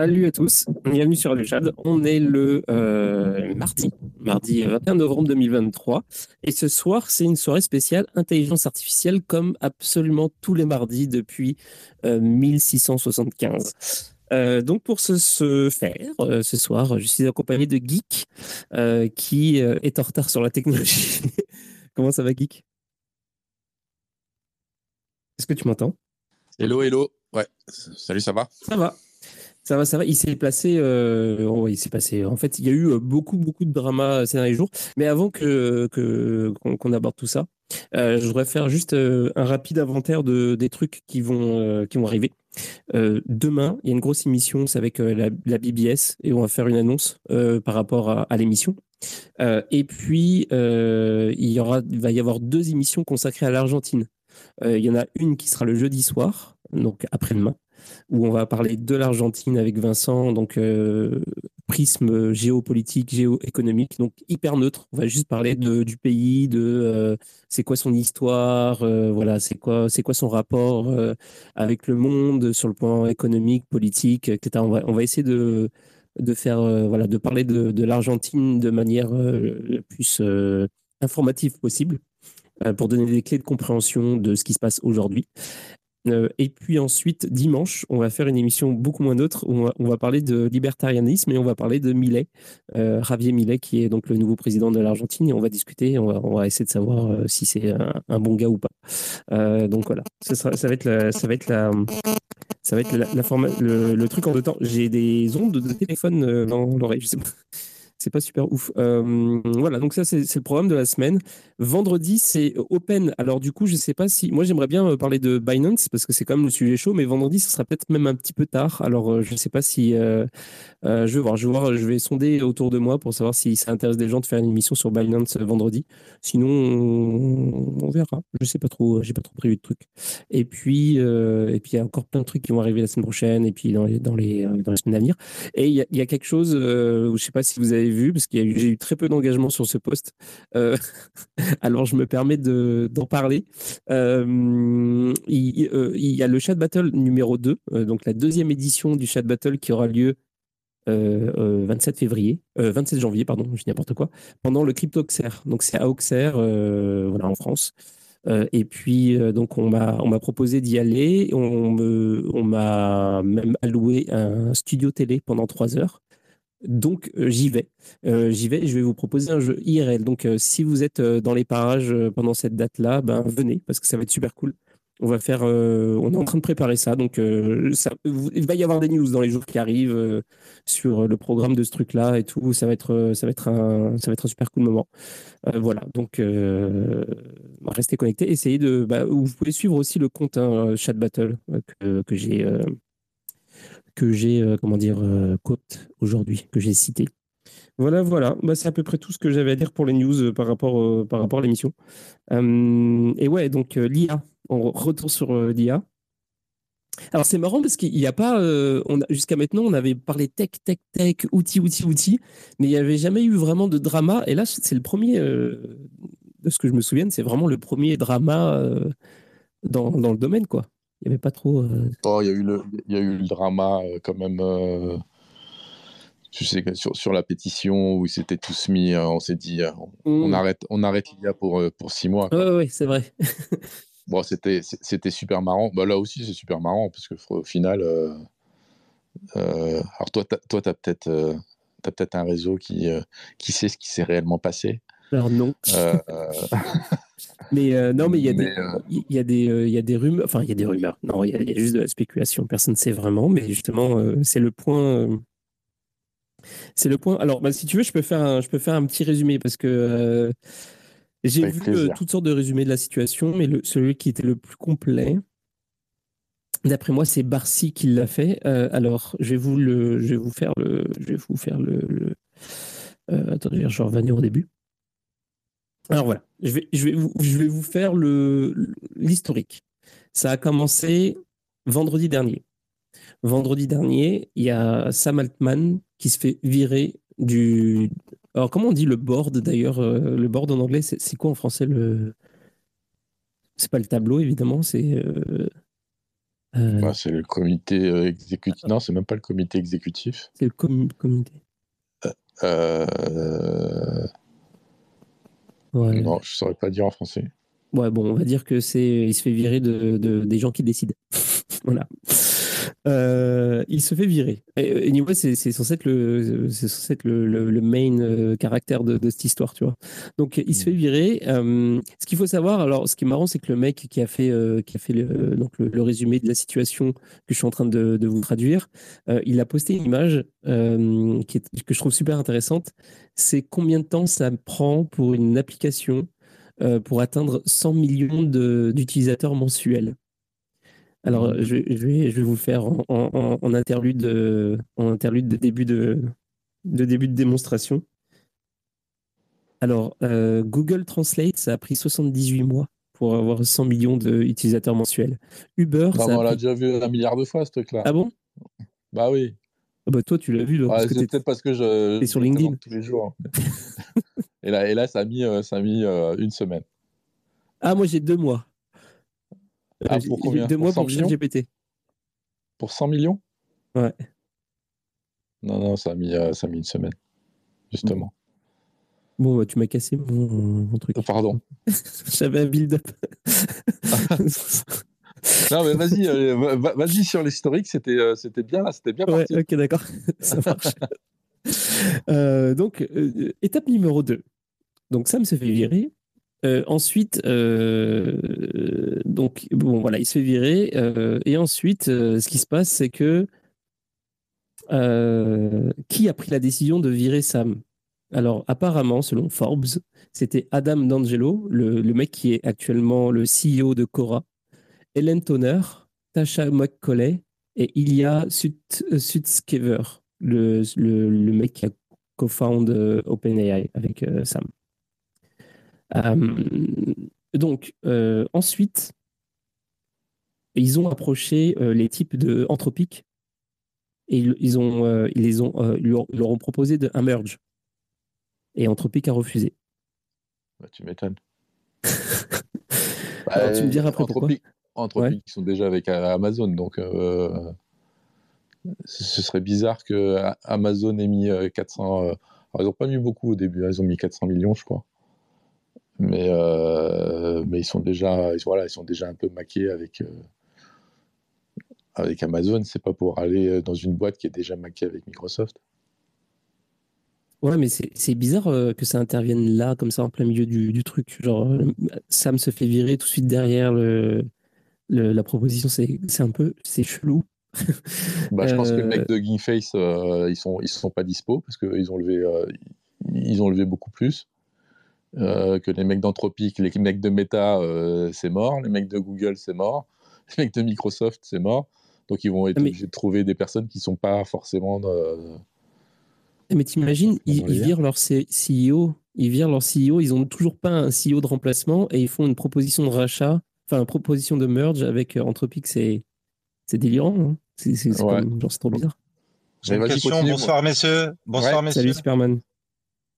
Salut à tous, bienvenue sur le chat. On est le euh, mardi, mardi 21 novembre 2023. Et ce soir, c'est une soirée spéciale intelligence artificielle comme absolument tous les mardis depuis 1675. Euh, euh, donc pour ce, faire, ce soir, je suis accompagné de Geek qui est en retard sur la technologie. Comment ça va Geek? Est-ce que tu m'entends? Hello, hello. Ouais, salut, ça va? Ça va. Ça va, ça va. Il s'est placé. Euh, oh, passé. En fait, il y a eu euh, beaucoup, beaucoup de drama ces derniers jours. Mais avant que qu'on aborde tout ça, euh, je voudrais faire juste un rapide inventaire de des trucs qui vont qui vont arriver. demain, il y a une grosse émission, c'est avec la, BBS et on va faire une annonce par rapport à, l'émission. et puis, il y aura, il va y avoir deux émissions consacrées à l'Argentine. il y en a une qui sera le jeudi soir, donc après-demain, où on va parler de l'Argentine avec Vincent, donc euh, prisme géopolitique, géoéconomique, donc hyper neutre. On va juste parler de, du pays, de euh, c'est quoi son histoire, euh, voilà, c'est quoi, c'est quoi son rapport avec le monde sur le plan économique, politique, etc. On va, essayer de de faire voilà de parler de, de l'Argentine de manière la plus informative possible pour donner des clés de compréhension de ce qui se passe aujourd'hui. Euh, et puis ensuite, dimanche, on va faire une émission beaucoup moins neutre où on va, parler de libertarianisme et on va parler de Millet, euh, Javier Millet, qui est donc le nouveau président de l'Argentine. Et on va discuter, on va, on va essayer de savoir euh, si c'est un, bon gars ou pas. donc voilà, ça, va être ça va être ça va être la, le, le, truc en deux temps. J'ai des ondes de téléphone dans l'oreille, je sais pas c'est pas super ouf. Euh, voilà, donc ça, c'est le programme de la semaine. Vendredi, c'est Open. Alors, du coup, je sais pas si. Moi, j'aimerais bien euh, parler de Binance parce que c'est quand même le sujet chaud, mais vendredi, ce sera peut-être même un petit peu tard. Alors, euh, je sais pas si. je vais voir, je vais voir, je vais sonder autour de moi pour savoir si ça intéresse des gens de faire une émission sur Binance vendredi. Sinon, on, verra. Je sais pas trop, j'ai pas trop prévu de trucs. Et puis, et puis, il y a encore plein de trucs qui vont arriver la semaine prochaine et puis dans les, dans les, dans semaines à venir. Et il y a, y a, quelque chose je sais pas si vous avez vu, parce que j'ai eu très peu d'engagement sur ce poste. Euh, alors, je me permets d'en parler. Euh, il, euh, il, y a le Chat Battle numéro 2, donc la deuxième édition du Chat Battle qui aura lieu 27 février, 27 janvier, pardon, je dis n'importe quoi, pendant le CryptoXer. Donc, c'est à Auxerre, voilà, en France. et puis, donc, on m'a proposé d'y aller. On m'a on même alloué un studio télé pendant trois heures. Donc euh, j'y vais. Euh, j'y vais. Je vais vous proposer un jeu IRL. Donc euh, si vous êtes dans les parages pendant cette date-là, ben venez parce que ça va être super cool. On va faire. on est en train de préparer ça. Donc ça, il va y avoir des news dans les jours qui arrivent sur le programme de ce truc-là et tout. Ça va être, ça va être un, ça va être un super cool moment. voilà. Donc restez connectés. Essayez de. Bah, vous pouvez suivre aussi le compte hein, Chat Battle que, que j'ai que j'ai, euh, comment dire, euh, quote aujourd'hui, que j'ai cité. Voilà, voilà. Bah, c'est à peu près tout ce que j'avais à dire pour les news euh, par rapport, par rapport à l'émission. et ouais, donc l'IA, on retourne sur l'IA. Alors c'est marrant parce qu'il n'y a pas, jusqu'à maintenant, on avait parlé tech, tech, tech, outils, outils, outils, mais il n'y avait jamais eu vraiment de drama. Et là, c'est le premier, de ce que je me souviens, c'est vraiment le premier drama dans, dans, le domaine, quoi. Il n'y avait pas trop. Euh, oh, il y, a eu le, y a eu le drama euh, quand même. Euh, tu sais, sur, sur la pétition où ils s'étaient tous mis, on s'est dit, on, mm. arrête, on arrête l'IA pour, pour six mois. Oui, oui, c'est vrai. bon, c'était, c'était super marrant. Bah, là aussi, c'est super marrant parce que au final, alors toi, tu as, peut-être peut un réseau qui, qui sait ce qui s'est réellement passé. Alors non. Mais euh, non, mais il y a des, euh, il y a des, euh, il y a des rumeurs. Enfin, il y a des rumeurs. Non, il y, a juste de la spéculation. Personne ne sait vraiment. Mais justement, c'est le point. c'est le point. Alors, bah, si tu veux, je peux faire un, je peux faire un petit résumé parce que j'ai vu toutes sortes de résumés de la situation, mais le, celui qui était le plus complet, d'après moi, c'est Barcy qui l'a fait. alors, je vais vous le, je vais vous faire le, je vais vous faire le. le attendez, je vais revenir au début. Alors voilà, je vais, je vais, vous, je vais vous faire l'historique. Ça a commencé vendredi dernier. Vendredi dernier, il y a Sam Altman qui se fait virer du. Alors, comment on dit le board d'ailleurs euh, Le board en anglais, c'est quoi en français le. C'est pas le tableau, évidemment, c'est. Euh, bah, c'est le comité exécutif. Non, c'est même pas le comité exécutif. C'est le comité. Non, je saurais pas dire en français. Ouais, bon, on va dire que c'est, il se fait virer de, de des gens qui décident. voilà. Euh, il se fait virer. Et, anyway, c'est censé être le, censé être le, le, main euh, caractère de, de, cette histoire, tu vois. Donc, il se fait virer. Euh, ce qu'il faut savoir, alors, ce qui est marrant, c'est que le mec qui a fait, qui a fait le, donc le, résumé de la situation que je suis en train de, de vous traduire, il a posté une image qui est, que je trouve super intéressante. C'est combien de temps ça prend pour une application pour atteindre 100 millions d'utilisateurs mensuels? Alors, mmh. je, vais, je vais vous faire en, interlude, en interlude de début de, de début de démonstration. Alors, euh, Google Translate, ça a pris 78 mois pour avoir 100 millions d'utilisateurs mensuels. Uber, bah, ça on l'a déjà vu un milliard de fois, ce truc-là. Ah bon? Bah oui. Ah bah toi, tu l'as vu. c'est peut-être parce que je. Es sur LinkedIn tous les jours. et, là, et là, ça a mis, euh, ça a mis euh, une semaine. Ah, moi, j'ai deux mois. Ah, pour combien Deux mois pour GPT. Pour 100 millions Ouais. Non, non, ça a mis, euh, ça a mis une semaine, justement. Bon, bah, tu m'as cassé mon, truc. Oh, pardon. J'avais un build-up. non, mais vas-y, euh, vas-y sur l'historique, c'était, euh, c'était bien, c'était bien parti. Ouais, ok, d'accord, ça marche. donc, étape numéro 2. Donc, Sam se fait virer. Euh, ensuite, euh, donc bon voilà, il se fait virer. Euh, et ensuite, ce qui se passe, c'est que qui a pris la décision de virer Sam? Alors apparemment, selon Forbes, c'était Adam D'Angelo, le, mec qui est actuellement le CEO de Cora, Helen Toner, Tasha McCauley et Ilya Sutskever, le, le, mec qui a co-found OpenAI avec Sam. Euh, donc, euh, ensuite, ils ont approché euh, les types de Anthropic et ils, ont, ils les ont, leur, ont proposé de, un merge. Et Anthropic a refusé. Bah, tu m'étonnes. Alors, tu me diras après Anthropic, pourquoi. Anthropic, ils sont déjà avec Amazon, donc ce serait bizarre que Amazon ait mis 400. Alors, ils n'ont pas mis beaucoup au début, hein, ils ont mis 400 millions, je crois mais, euh, mais ils sont déjà, ils, voilà, ils sont déjà un peu maqués avec, euh, avec Amazon. C'est pas pour aller dans une boîte qui est déjà maquée avec Microsoft. Ouais, mais c'est bizarre euh, que ça intervienne là, comme ça, en plein milieu du, du truc. Genre, Sam se fait virer tout de suite derrière le, la proposition. C'est un peu, c'est chelou. bah, je pense que les mecs de Gingface, ils sont, ils sont pas dispo parce qu'ils ont levé, ils ont levé beaucoup plus. Euh, que les mecs d'Anthropic, les mecs de Meta, euh, c'est mort, les mecs de Google, c'est mort, les mecs de Microsoft, c'est mort. Donc ils vont être obligés de trouver des personnes qui ne sont pas forcément. Euh, mais t'imagines, ils, ils virent leur CEO, ils virent leur CEO, ils n'ont toujours pas un CEO de remplacement et ils font une proposition de rachat, enfin une proposition de merge avec Anthropic, c'est délirant. Hein. c'est trop bizarre. J'ai une question, bonsoir messieurs. Bonsoir messieurs. Salut Superman.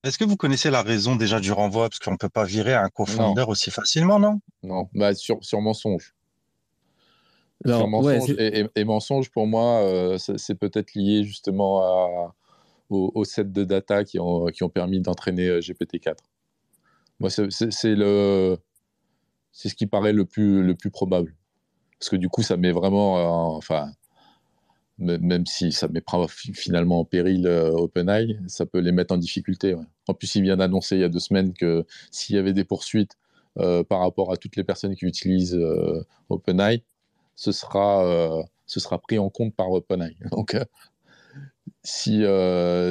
Est-ce que vous connaissez la raison déjà du renvoi? Parce qu'on ne peut pas virer un co-founder aussi facilement, non? Non, bah, sur, sur mensonge. sur mensonge et, mensonge, pour moi, euh, c'est peut-être lié justement à, au, set de data qui ont, qui ont permis d'entraîner euh, GPT-4. Moi, c'est le, c'est ce qui paraît le plus, le plus probable. Parce que du coup, ça met vraiment, enfin, même si ça met finalement en péril euh, OpenAI, ça peut les mettre en difficulté. En plus, il vient d'annoncer il y a deux semaines que s'il y avait des poursuites euh, par rapport à toutes les personnes qui utilisent euh, OpenAI, ce sera, ce sera pris en compte par OpenAI. Donc, si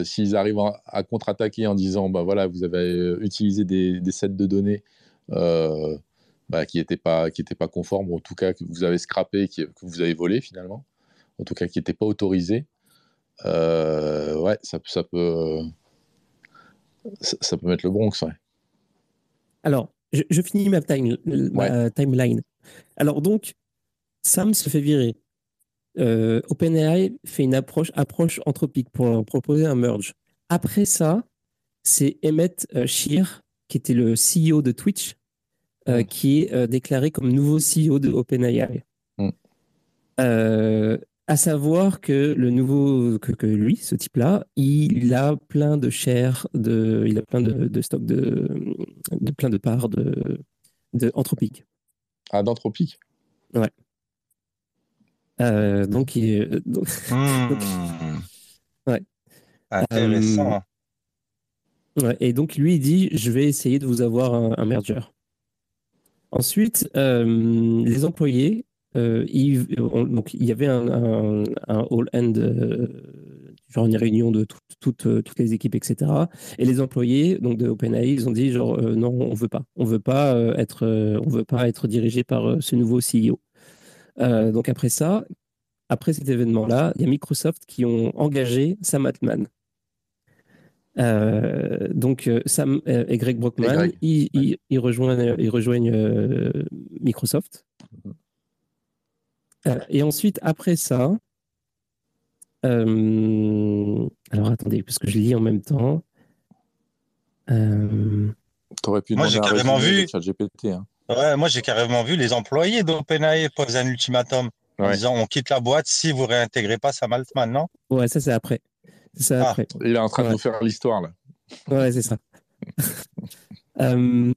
s'ils arrivent à, contre-attaquer en disant bah voilà vous avez utilisé des, sets de données bah, qui n'étaient pas pas conformes ou en tout cas que vous avez scrappé que vous avez volé finalement en tout cas qui n'était pas autorisé, euh, ouais, ça, ça peut, ça, peut mettre le Bronx. Ouais. Alors, je, finis ma, timeline. Alors donc, Sam se fait virer. Euh, OpenAI fait une approche, approche anthropique pour proposer un merge. Après ça, c'est Emmett euh, Shear, qui était le CEO de Twitch, qui est déclaré comme nouveau CEO de OpenAI. À savoir que le nouveau, que, lui, ce type-là, il a plein de shares, de, il a plein de, de stocks de, de, plein de parts de, de Anthropique. Ah, d'Anthropique? Ouais. Euh, donc, il, donc, hmm. ouais. Intéressant. Euh, ouais, et donc, lui, il dit Je vais essayer de vous avoir un, merger. Ensuite, euh, les employés, il, donc, il y avait un, un, un all-end, genre une réunion de toutes les équipes, etc. Et les employés donc de OpenAI, ils ont dit genre non, on veut pas, on veut pas être, on veut pas être dirigé par ce nouveau CEO. Euh, donc après ça, après cet événement-là, il y a Microsoft qui ont engagé Sam Altman. Euh, donc euh, Sam et Greg Brockman, Ils, rejoignent, ils rejoignent Microsoft. Et ensuite, après ça, alors attendez, parce que je lis en même temps. T'aurais pu Moi, j'ai carrément vu. GPT, hein. Ouais, moi j'ai carrément vu les employés d'OpenAI poser un ultimatum en disant on quitte la boîte si vous réintégrez pas Sam Altman, non? Ouais, ça c'est après. Ça, ah, après. Il est en train de nous faire l'histoire là. Ouais, c'est ça. Euh,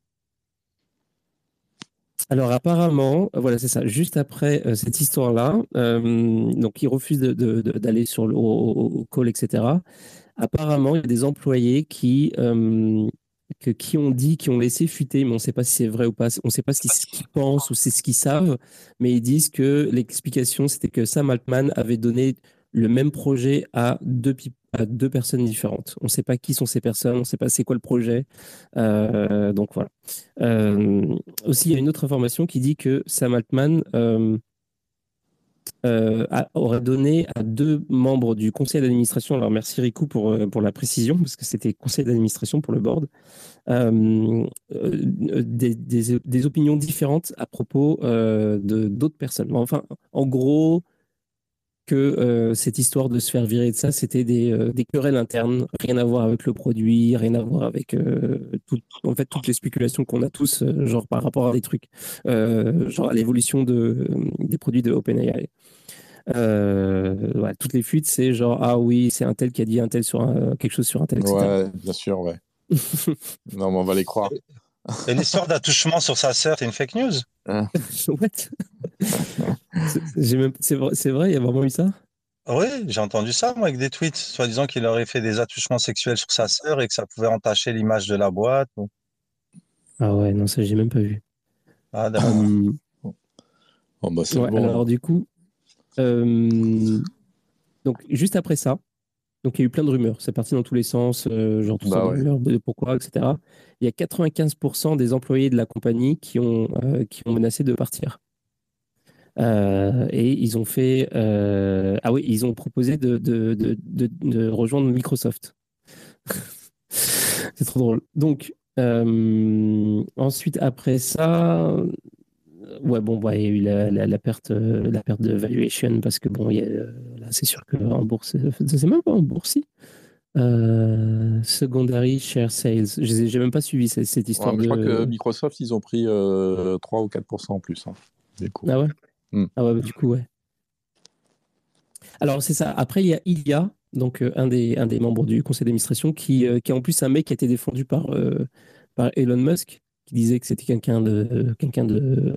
alors apparemment, voilà, c'est ça. Juste après euh, cette histoire-là, euh, donc il refuse d'aller sur le au, call, etc. Apparemment, il y a des employés qui que, qui ont dit, qui ont laissé fuiter, mais on ne sait pas si c'est vrai ou pas, on ne sait pas ce qu'ils pensent ou c'est ce qu'ils savent, mais ils disent que l'explication, c'était que Sam Altman avait donné le même projet à deux, deux personnes différentes. On ne sait pas qui sont ces personnes, on ne sait pas c'est quoi le projet. Euh, donc voilà. Euh, aussi, il y a une autre information qui dit que Sam Altman euh, euh, aurait donné à deux membres du conseil d'administration, alors merci Riku pour, pour la précision, parce que c'était conseil d'administration pour le board, des, des, opinions différentes à propos de d'autres personnes. Enfin, en gros, que cette histoire de se faire virer de ça, c'était des, des, querelles internes, rien à voir avec le produit, rien à voir avec tout, en fait toutes les spéculations qu'on a tous, genre par rapport à des trucs, genre à l'évolution de, des produits de OpenAI. Euh, toutes les fuites, c'est genre ah oui, c'est un tel qui a dit un tel sur quelque chose sur un tel, etc. Ouais, bien sûr, ouais. non, mais on va les croire. Et l'histoire d'attouchement sur sa sœur, c'est une fake news hein. What? C'est vrai, il y a vraiment eu ça? Oui, j'ai entendu ça, moi, avec des tweets, soi-disant qu'il aurait fait des attouchements sexuels sur sa sœur et que ça pouvait entacher l'image de la boîte. Ah ouais, non, ça, j'ai même pas vu. Ah, d'accord. Hum. bah, bon. Alors, du coup, euh, donc, juste après ça, donc il y a eu plein de rumeurs. C'est parti dans tous les sens, euh, genre tout bah ça, de pourquoi, etc. Il y a 95% des employés de la compagnie qui ont, euh, qui ont menacé de partir. et ils ont fait. ah oui, ils ont proposé de, de, de, rejoindre Microsoft. C'est trop drôle. Donc, ensuite, après ça, ouais, bon, bah, il y a eu la, la, perte, euh, la perte de valuation parce que bon, euh, là, c'est sûr qu'en bourse, c'est même pas en bourse. Euh, secondary share sales. J'ai même pas suivi cette, cette histoire. Je crois que Microsoft, ils ont pris 3 ou 4% en plus. Hein, ah ouais? Hmm. Ah ouais, bah, du coup, ouais. Alors, c'est ça. Après, il y a Ilya, donc un, des, un des membres du conseil d'administration, qui, qui est en plus un mec qui a été défendu par, par Elon Musk, qui disait que c'était quelqu'un de, quelqu'un de,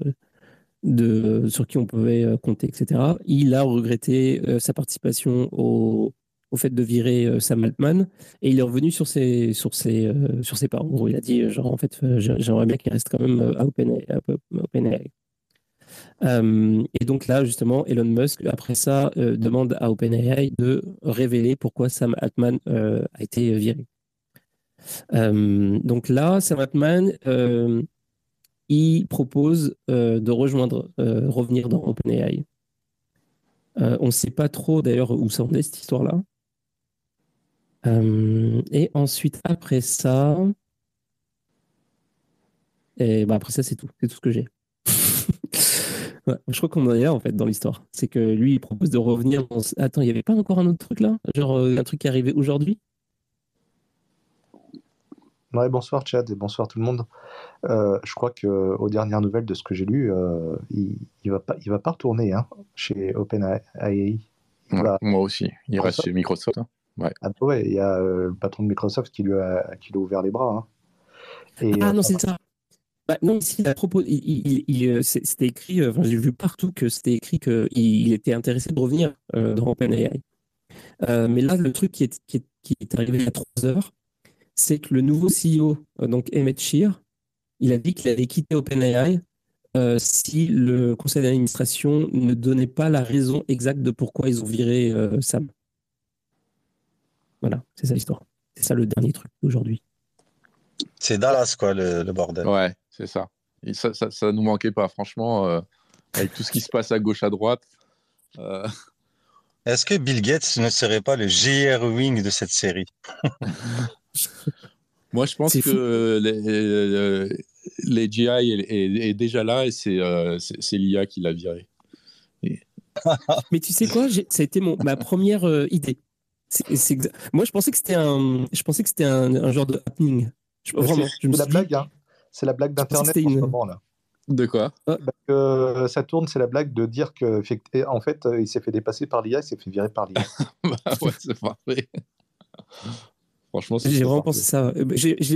de, sur qui on pouvait euh, compter, etc. Il a regretté euh, sa participation au, au, fait de virer euh, Sam Altman et il est revenu sur ses, sur ses, sur ses pas. En gros, il a dit genre en fait j'aimerais bien qu'il reste quand même à OpenAI. et donc là, justement, Elon Musk, après ça, demande à OpenAI de révéler pourquoi Sam Altman a été viré. donc là, Sam Altman, il propose euh, de rejoindre, euh, revenir dans OpenAI. Euh, on ne sait pas trop d'ailleurs où ça en est cette histoire-là. Et ensuite, après ça, et bah après ça, c'est tout. C'est tout ce que j'ai. je crois qu'on en est là en fait dans l'histoire. C'est que lui, il propose de revenir. Attends, il n'y avait pas encore un autre truc là? Genre un truc qui est arrivé aujourd'hui? Bonsoir Chad et bonsoir tout le monde. Euh, je crois que aux dernières nouvelles de ce que j'ai lu, euh, il, il va pas, il va pas retourner hein, chez OpenAI. moi aussi. Il reste chez Microsoft. Hein. Ouais. Ah, ouais, il y a euh, le patron de Microsoft qui lui a, qui lui a ouvert les bras. Hein. Et, ah non, c'est ça. Bah, non, ici, à propos, il, c'était écrit, j'ai vu partout que c'était écrit qu'il il était intéressé de revenir dans OpenAI. mais là, le truc qui est, qui est, qui est arrivé il y a trois heures, c'est que le nouveau CEO, euh, donc Emmett Shear, il a dit qu'il allait quitter OpenAI euh, si le conseil d'administration ne donnait pas la raison exacte de pourquoi ils ont viré euh, Sam. Voilà, c'est ça l'histoire. C'est ça le dernier truc d'aujourd'hui. C'est Dallas, quoi, le, bordel. Ouais, c'est ça. ça, ça. nous manquait pas, franchement, avec tout ce qui se passe à gauche, à droite. Est-ce que Bill Gates ne serait pas le JR Wing de cette série? Moi, je pense que les, les, GI est, déjà là et c'est euh, l'IA qui l'a viré. Mais tu sais quoi? Ça a été mon, ma première euh, idée. Moi, je pensais que c'était un, je pensais que c'était un, genre de happening. vraiment, c'est la, blague, hein. C'est la blague d'Internet en ce moment là. De quoi? Ah. que Ça tourne, c'est la blague de dire que en fait, il s'est fait dépasser par l'IA, il s'est fait virer par l'IA. bah ouais, c'est parfait. Franchement, j'ai vraiment pensé ça. Euh,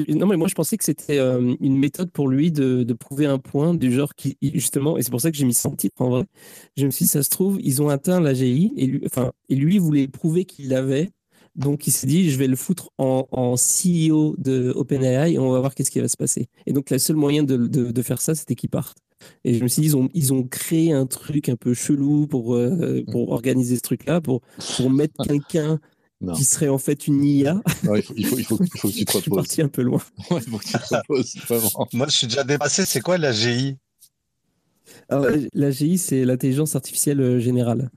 non, mais moi, je pensais que c'était euh, une méthode pour lui de, de, prouver un point du genre qui, justement, et c'est pour ça que j'ai mis son titre en vrai. Je me suis dit, ça se trouve, ils ont atteint l'AGI et lui, enfin, et lui voulait prouver qu'il l'avait. Donc, il s'est dit, je vais le foutre en, en CEO de OpenAI et on va voir qu'est-ce qui va se passer. Et donc, le seul moyen de, de, faire ça, c'était qu'il parte. Et je me suis dit, ils ont, ils ont créé un truc un peu chelou pour, euh, pour organiser ce truc-là, pour, pour mettre quelqu'un qui serait en fait une IA. il, faut, il, faut, il, faut, que tu te reposes. je suis parti un peu loin. il faut que tu te reposes, Moi, je suis déjà dépassé. C'est quoi la GI La GI, c'est l'intelligence artificielle euh, générale.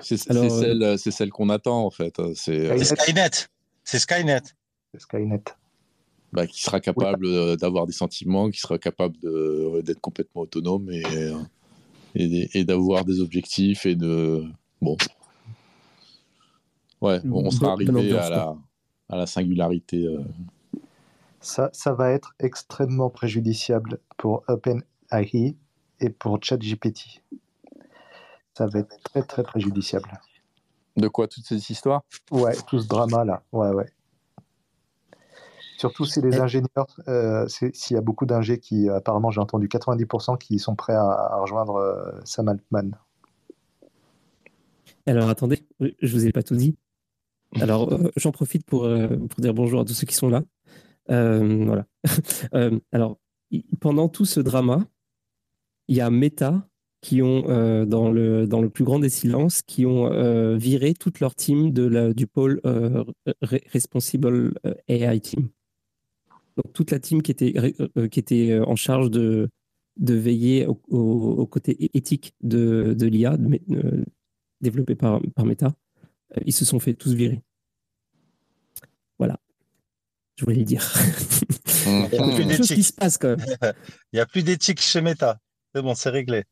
C'est celle, euh, celle qu'on attend, en fait. C'est euh, Skynet. C'est Skynet. Skynet. Bah, qui sera capable d'avoir des sentiments, qui sera capable d'être complètement autonome et, et, et d'avoir des objectifs et de. Bon, Ouais, on sera arrivé à la, à la, singularité. Euh. Ça, ça va être extrêmement préjudiciable pour OpenAI et pour ChatGPT. Ça va être très très préjudiciable. De quoi toutes ces histoires? Ouais, tout ce drama là. Ouais, ouais. Surtout si les ingénieurs, euh, s'il y a beaucoup d'ingés qui, apparemment, j'ai entendu 90% qui sont prêts à, rejoindre euh, Sam Altman. Alors attendez, je vous ai pas tout dit. Alors, euh, j'en profite pour, euh, pour dire bonjour à tous ceux qui sont là. Euh, voilà. alors, pendant tout ce drama, il y a Meta qui ont, dans, le, dans le plus grand des silences, qui ont viré toute leur team de la, du pôle Responsible AI Team. Donc, toute la team qui était, qui était en charge de, de veiller au, au, côté éthique de, de l'IA développé par, par Meta ils se sont fait tous virer. Voilà. Je voulais le dire. Il y a plus d'éthique. qui se passe quand même. Il n'y a plus d'éthique chez Meta. C'est bon, c'est réglé.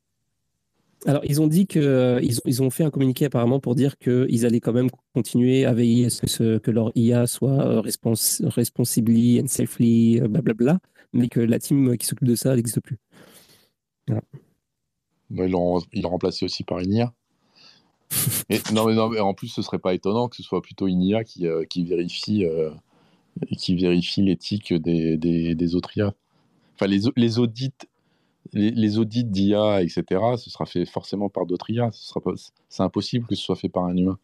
Alors, ils ont dit que euh, ils, ont, ils, ont, fait un communiqué apparemment pour dire qu'ils allaient quand même continuer à veiller à ce que, leur IA soit euh, respons responsibly and safely, blablabla, mais que la team qui s'occupe de ça n'existe plus. Voilà. ils l'ont remplacé aussi par une IA non, mais non, en plus, ce serait pas étonnant que ce soit plutôt une IA qui, euh, qui vérifie, euh, qui vérifie l'éthique des, des, autres IA. Enfin, les, les audits, les, audits d'IA, etc., ce sera fait forcément par d'autres IA. C'est impossible que ce soit fait par un humain.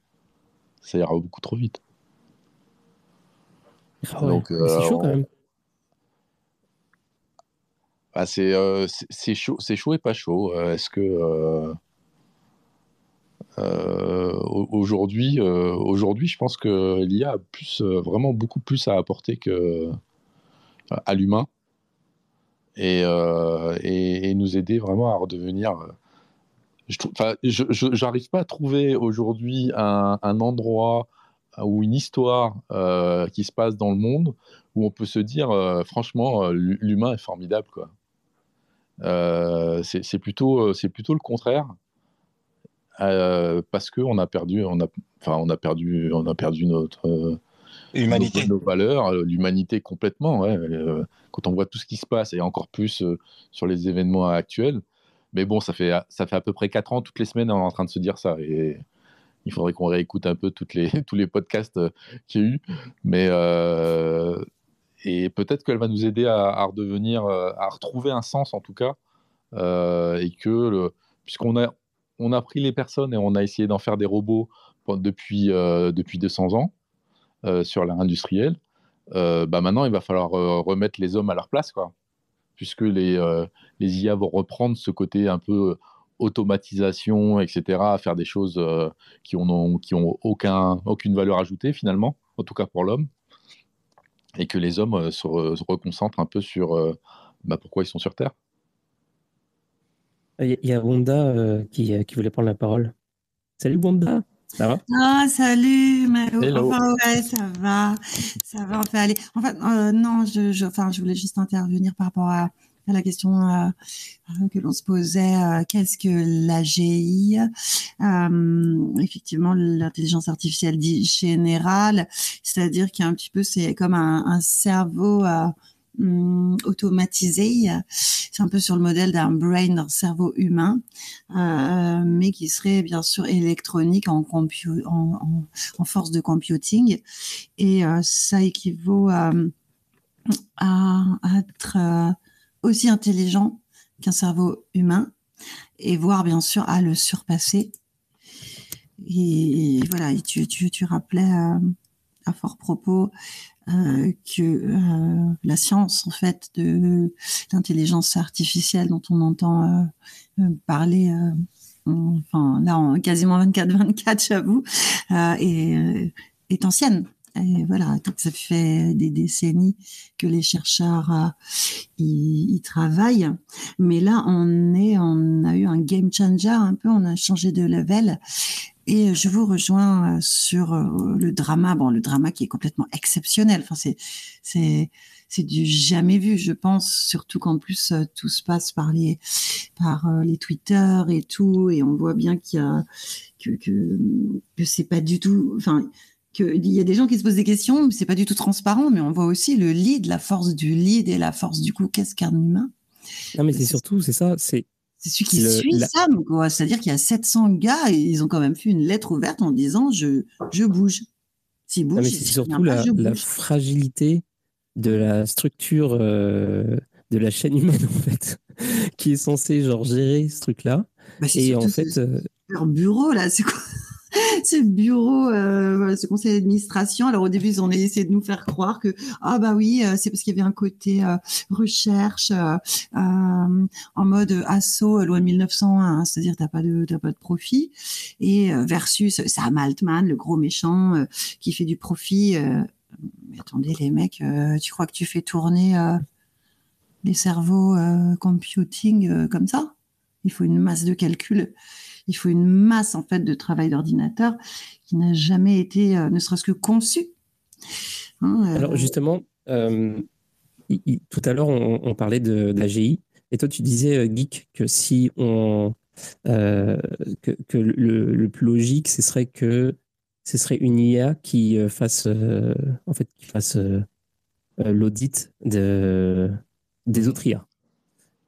Ça ira beaucoup trop vite. Ah Donc, c'est euh, chaud quand même. Ah, c'est chaud, chaud et pas chaud. Est-ce que euh, aujourd'hui, euh, aujourd'hui, je pense que l'IA a plus, euh, vraiment beaucoup plus à apporter que à l'humain et, nous aider vraiment à redevenir. je n'arrive pas à trouver aujourd'hui un, endroit ou une histoire qui se passe dans le monde où on peut se dire franchement l'humain est formidable c'est plutôt c'est plutôt le contraire euh, parce qu'on a perdu, on a, enfin, on a perdu, on a perdu notre, Humanité. Nos, valeurs, l'humanité complètement. quand on voit tout ce qui se passe et encore plus sur les événements actuels. Mais bon, ça fait, ça fait à peu près 4 ans, toutes les semaines, on est en train de se dire ça. Et il faudrait qu'on réécoute un peu toutes les, tous les podcasts qu'il y a eu. Mais et peut-être qu'elle va nous aider à, redevenir, euh, à retrouver un sens en tout cas, euh, et que puisqu'on a, on a pris les personnes et on a essayé d'en faire des robots depuis, euh, depuis 200 ans sur l'ère industrielle, bah maintenant il va falloir remettre les hommes à leur place, quoi, puisque les, les IA vont reprendre ce côté un peu automatisation, etc., à faire des choses qui n'ont qui ont aucun, aucune valeur ajoutée finalement, en tout cas pour l'homme et que les hommes euh, se, reconcentrent un peu sur euh, bah, pourquoi ils sont sur Terre. Il y a Wanda euh, qui, qui, voulait prendre la parole. Salut Wanda, ça va? Ah salut Malo. Enfin, ouais, ça va, ça va. Enfin aller. Enfin non, je, je, enfin, je voulais juste intervenir par rapport à la question euh, que l'on se posait, euh, qu'est-ce que l'AGI euh, Effectivement, l'intelligence artificielle dit générale, c'est-à-dire qu'il y a un petit peu, c'est comme un, un cerveau hum, automatisé. C'est un peu sur le modèle d'un brain, d'un cerveau humain, euh, mais qui serait bien sûr électronique en, force de computing. Et euh, ça équivaut à, à être aussi intelligent qu'un cerveau humain et voire bien sûr à le surpasser. Et, voilà, tu, rappelais euh, à fort propos euh, que euh, la science en fait de l'intelligence artificielle dont on entend parler enfin là en quasiment 24-24 j'avoue est, est ancienne et voilà, ça fait des décennies que les chercheurs euh, y, travaillent. Mais là, on est, on a eu un game changer un peu, on a changé de level. Et je vous rejoins euh, sur euh, le drama, bon, le drama qui est complètement exceptionnel. Enfin, c'est, c'est, c'est du jamais vu, je pense, surtout qu'en plus tout se passe par les, par les Twitter et tout, et on voit bien qu'il y a que que, que c'est pas du tout, enfin il y a des gens qui se posent des questions, c'est pas du tout transparent, mais on voit aussi le lead, la force du lead et la force du coup, qu'est-ce qu'un humain? Non, mais c'est surtout, c'est ça, c'est. C'est celui qui suit Sam, quoi. C'est-à-dire qu'il y a 700 gars et ils ont quand même fait une lettre ouverte en disant je, je bouge. S'il bouge, c'est surtout la, fragilité de la structure euh, de la chaîne humaine, en fait, qui est censée genre gérer ce truc-là. Bah, et en fait. Euh, leur bureau, là, c'est quoi? ce bureau, euh, ce conseil d'administration. Alors au début, ils ont essayé de nous faire croire que ah bah oui, euh, c'est parce qu'il y avait un côté euh, recherche en mode assaut loi 1901, hein, c'est-à-dire t'as pas de t'as pas de profit et versus Sam Altman, le gros méchant qui fait du profit. mais attendez les mecs, tu crois que tu fais tourner les cerveaux computing comme ça? Il faut une masse de calcul il faut une masse en fait de travail d'ordinateur qui n'a jamais été, euh, ne serait-ce que conçu. Hein, euh. Alors justement, euh, tout à l'heure on, parlait de, l'AGI et toi tu disais geek que si on que, le, plus logique ce serait que ce serait une IA qui fasse en fait qui fasse l'audit de, des autres IA.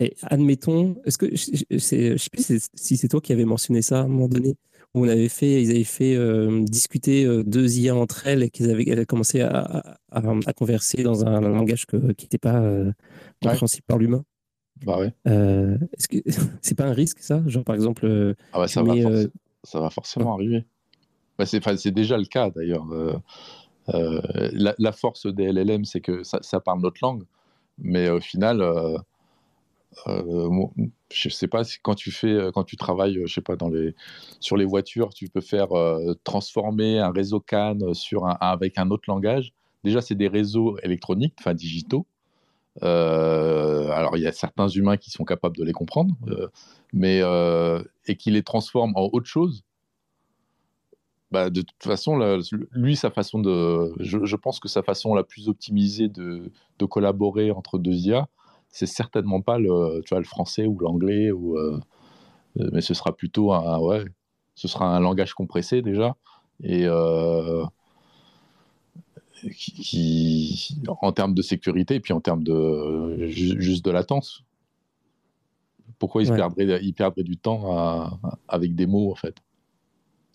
Et admettons, est-ce que je sais plus si c'est toi qui avais mentionné ça à un moment donné, où on avait fait, ils avaient fait euh, discuter euh, deux IA entre elles et qu'ils avaient, commencé à, à, converser dans un, langage qui n'était pas euh, compréhensible par l'humain. Bah ouais. est-ce que c'est pas un risque ça, genre par exemple Ah bah ça, va, ça va forcément arriver. Bah c'est déjà le cas d'ailleurs. La, la, force des LLM, c'est que ça, ça, parle notre langue, mais au final euh, je sais pas si quand tu fais, euh, quand tu travailles, euh, je sais pas sur les voitures, tu peux faire transformer un réseau CAN sur un, avec un autre langage. Déjà, c'est des réseaux électroniques, enfin digitaux. alors, il y a certains humains qui sont capables de les comprendre, mais et qui les transforment en autre chose. Bah, de toute façon, lui, sa façon de, je, je, pense que sa façon la plus optimisée de, de collaborer entre deux IA, c'est certainement pas le, tu vois, le français ou l'anglais, ou, euh, euh, mais ce sera plutôt un, ouais, ce sera un langage compressé déjà. Et, euh, qui, en termes de sécurité et puis en termes de juste de latence. Pourquoi ils, perdraient, ils perdraient du temps avec des mots, en fait?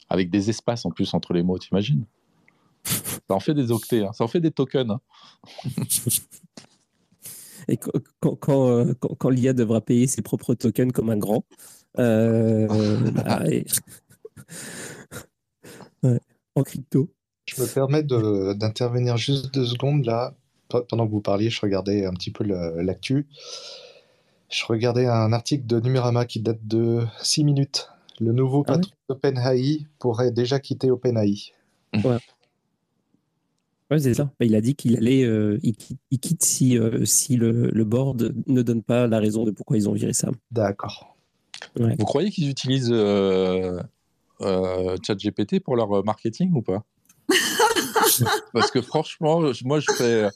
Avec des espaces en plus entre les mots, t'imagines? Ça en fait des octets, hein. ça en fait des tokens. Hein. et quand, quand, euh, quand, quand l'IA devra payer ses propres tokens comme un grand, euh, bah, en crypto. Je me permets d'intervenir juste deux secondes là. Pendant que vous parliez, je regardais un petit peu l'actu. Je regardais un article de Numérama qui date de 6 minutes. Le nouveau ah patron d'OpenAI pourrait déjà quitter OpenAI. Ouais. C'est ça. Bah, il a dit qu'il allait, euh, il, quitte, si, euh, si le, le, board ne donne pas la raison de pourquoi ils ont viré Sam. D'accord. Vous croyez qu'ils utilisent euh, ChatGPT pour leur marketing ou pas? Parce que franchement, moi, je serais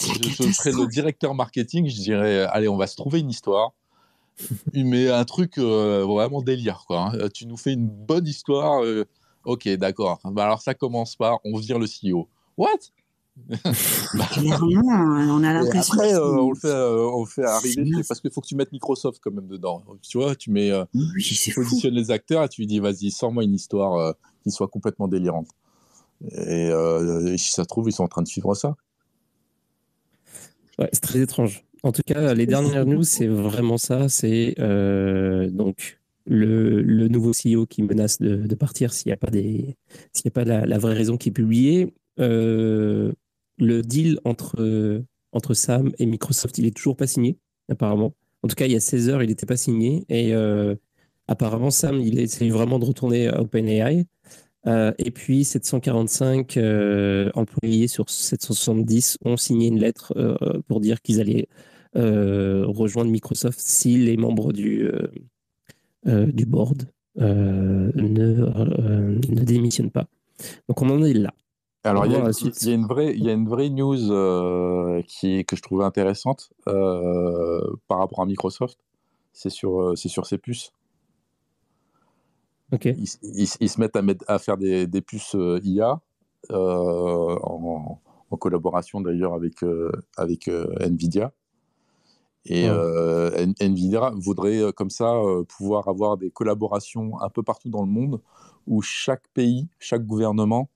le directeur marketing, je dirais, allez, on va se trouver une histoire. Mais un truc vraiment délire, quoi. Hein. Tu nous fais une bonne histoire. ok, d'accord. Bah, alors ça commence par, on vire le CEO. What? Bah, on a l'impression. Après, euh, on, le fait, euh, on fait arriver parce qu'il faut que tu mettes Microsoft quand même dedans. Tu vois, tu mets, euh, tu positionnes les acteurs et tu lui dis, vas-y, sors-moi une histoire qui soit complètement délirante. Et, si ça se trouve, ils sont en train de suivre ça. Ouais, c'est très étrange. En tout cas, les dernières news, c'est vraiment ça. C'est donc le, nouveau CEO qui menace de, partir s'il n'y a pas, des, s'il y a pas la, la, vraie raison qui est publiée. Euh, le deal entre, entre Sam et Microsoft, il est toujours pas signé, apparemment. En tout cas, il y a 16 heures, il n'était pas signé. Et euh, apparemment, Sam, il essaye vraiment de retourner à OpenAI. Euh, et puis, 745 employés sur 770 ont signé une lettre pour dire qu'ils allaient rejoindre Microsoft si les membres du, du board ne, ne démissionnent pas. Donc, on en est là. Alors, il y, a, une vraie, il y a une vraie news euh, qui, que je trouvais intéressante euh, par rapport à Microsoft. C'est sur, euh, c'est sur ces puces. Ok. Ils, se mettent à, mettre, à faire des, des puces IA en, en, collaboration d'ailleurs avec, avec Nvidia. Et Nvidia voudrait comme ça pouvoir avoir des collaborations un peu partout dans le monde où chaque pays, chaque gouvernement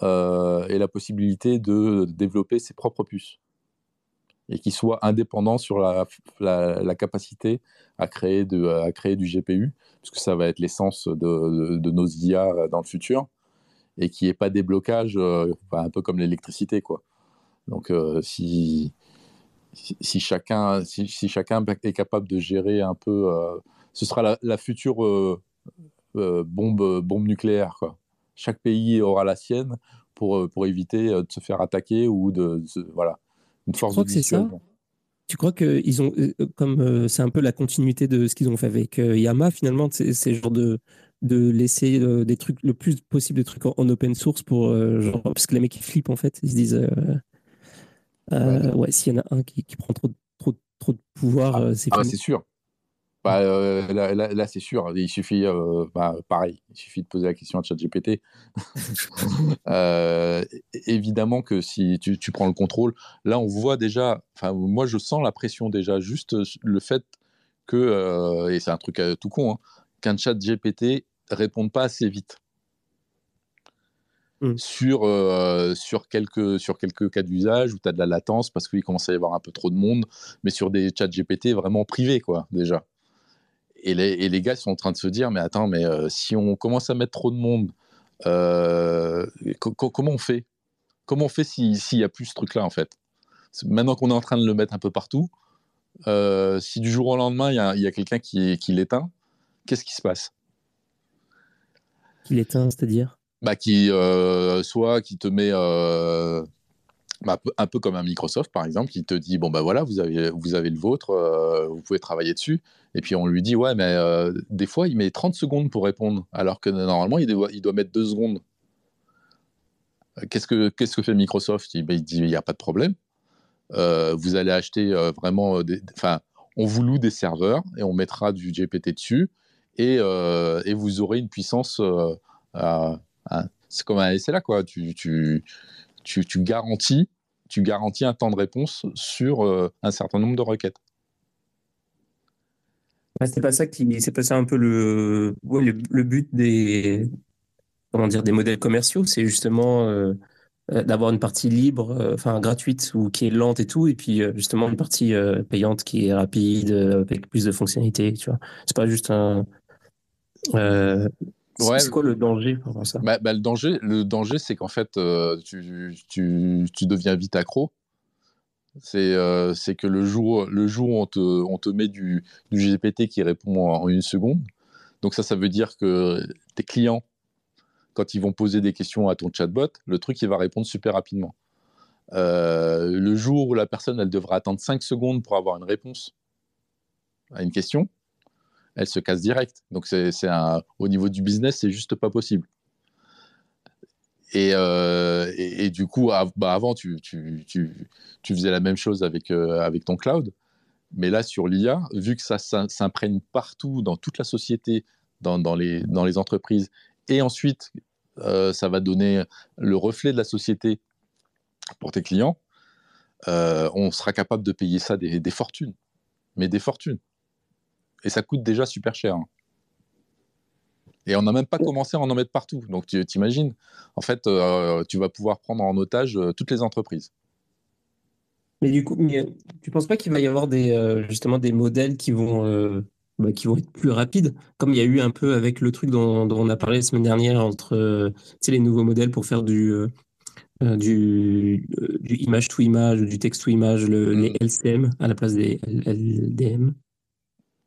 et la possibilité de développer ses propres puces et qui soit indépendant sur la, capacité à créer, de, à créer du GPU, puisque ça va être l'essence de, de, nos IA dans le futur, et qui ait pas des blocages, euh, un peu comme l'électricité. quoi. Donc euh, si, si, chacun, si, chacun est capable de gérer un peu, ce sera la, la future bombe, bombe nucléaire. Quoi chaque pays aura la sienne pour, euh, pour éviter euh, de se faire attaquer ou de, voilà une force de ça tu crois que ils ont euh, comme c'est un peu la continuité de ce qu'ils ont fait avec Yama finalement c'est genre de de laisser des trucs le plus possible de trucs en, open source pour genre parce que les mecs ils flippent en fait. Ils se disent ouais, s'il y en a un qui, qui prend trop trop trop de pouvoir ah, c'est ah, c'est sûr bah, euh, là, c'est sûr, il suffit, euh, bah, pareil, il suffit de poser la question à ChatGPT. euh, évidemment que si tu, tu, prends le contrôle, là on voit déjà, enfin moi je sens la pression déjà, juste le fait que, et c'est un truc tout con, hein, qu'un ChatGPT réponde pas assez vite. Mmh. Sur, sur, quelques, sur quelques cas d'usage où tu as de la latence parce qu'il commence à y avoir un peu trop de monde, mais sur des chats GPT vraiment privés, quoi, déjà et les, gars sont en train de se dire, mais attends, mais euh, si on commence à mettre trop de monde, euh, comment on fait? Comment on fait s'il n'y a plus ce truc-là, en fait? Maintenant qu'on est en train de le mettre un peu partout, euh, si du jour au lendemain, il y a, quelqu'un qui, qui l'éteint, qu'est-ce qui se passe? Qui l'éteint, c'est-à-dire? Bah, qui, Soit qui te met un peu comme un Microsoft, par exemple, qui te dit bon, bah voilà, vous avez, le vôtre, euh, vous pouvez travailler dessus. Et puis on lui dit ouais, mais euh, des fois, il met 30 secondes pour répondre, alors que normalement, il doit, il mettre 2 secondes. Qu'est-ce que, qu'est-ce que fait Microsoft? Il, dit il n'y a pas de problème. Euh, vous allez acheter vraiment. Enfin, on vous loue des serveurs et on mettra du GPT dessus et, et vous aurez une puissance. c'est comme un là quoi. Tu, tu, garantis, tu garantis un temps de réponse sur un certain nombre de requêtes. c'est pas ça qui, c'est pas ça un peu le, le, but des, comment dire, des modèles commerciaux, c'est justement euh, d'avoir une partie libre, euh, enfin gratuite ou qui est lente et tout, et puis euh, justement une partie payante qui est rapide avec plus de fonctionnalités. Tu vois, c'est pas juste un. C'est quoi le danger pour ça? Bah, bah, Le danger, le danger c'est qu'en fait, tu, tu, tu, deviens vite accro. C'est c'est que le jour, le jour où on te, on te met du, du GPT qui répond en une seconde, donc ça, ça veut dire que tes clients quand ils vont poser des questions à ton chatbot, le truc, il va répondre super rapidement. Euh, le jour où la personne, elle devra attendre 5 secondes pour avoir une réponse à une question, elle se casse direct. Donc, c'est, au niveau du business, c'est juste pas possible. Et, euh, du coup, bah, avant, tu, faisais la même chose avec, euh, avec ton cloud. Mais là, sur l'IA, vu que ça, s'imprègne partout, dans toute la société, dans, les, dans les entreprises, et ensuite, euh, ça va donner le reflet de la société pour tes clients. On sera capable de payer ça des, fortunes, mais des fortunes. Et ça coûte déjà super cher. Hein. Et on n'a même pas commencé à en mettre partout. Donc tu t'imagines, en fait, euh, tu vas pouvoir prendre en otage toutes les entreprises. Mais du coup, tu penses pas qu'il va y avoir des, justement des modèles qui vont bah, qui vont être plus rapides, comme il y a eu un peu avec le truc dont, on a parlé la semaine dernière entre euh, les nouveaux modèles pour faire du, euh, euh, du, du, image to image, du texte to image, le, les LCM à la place des LDM.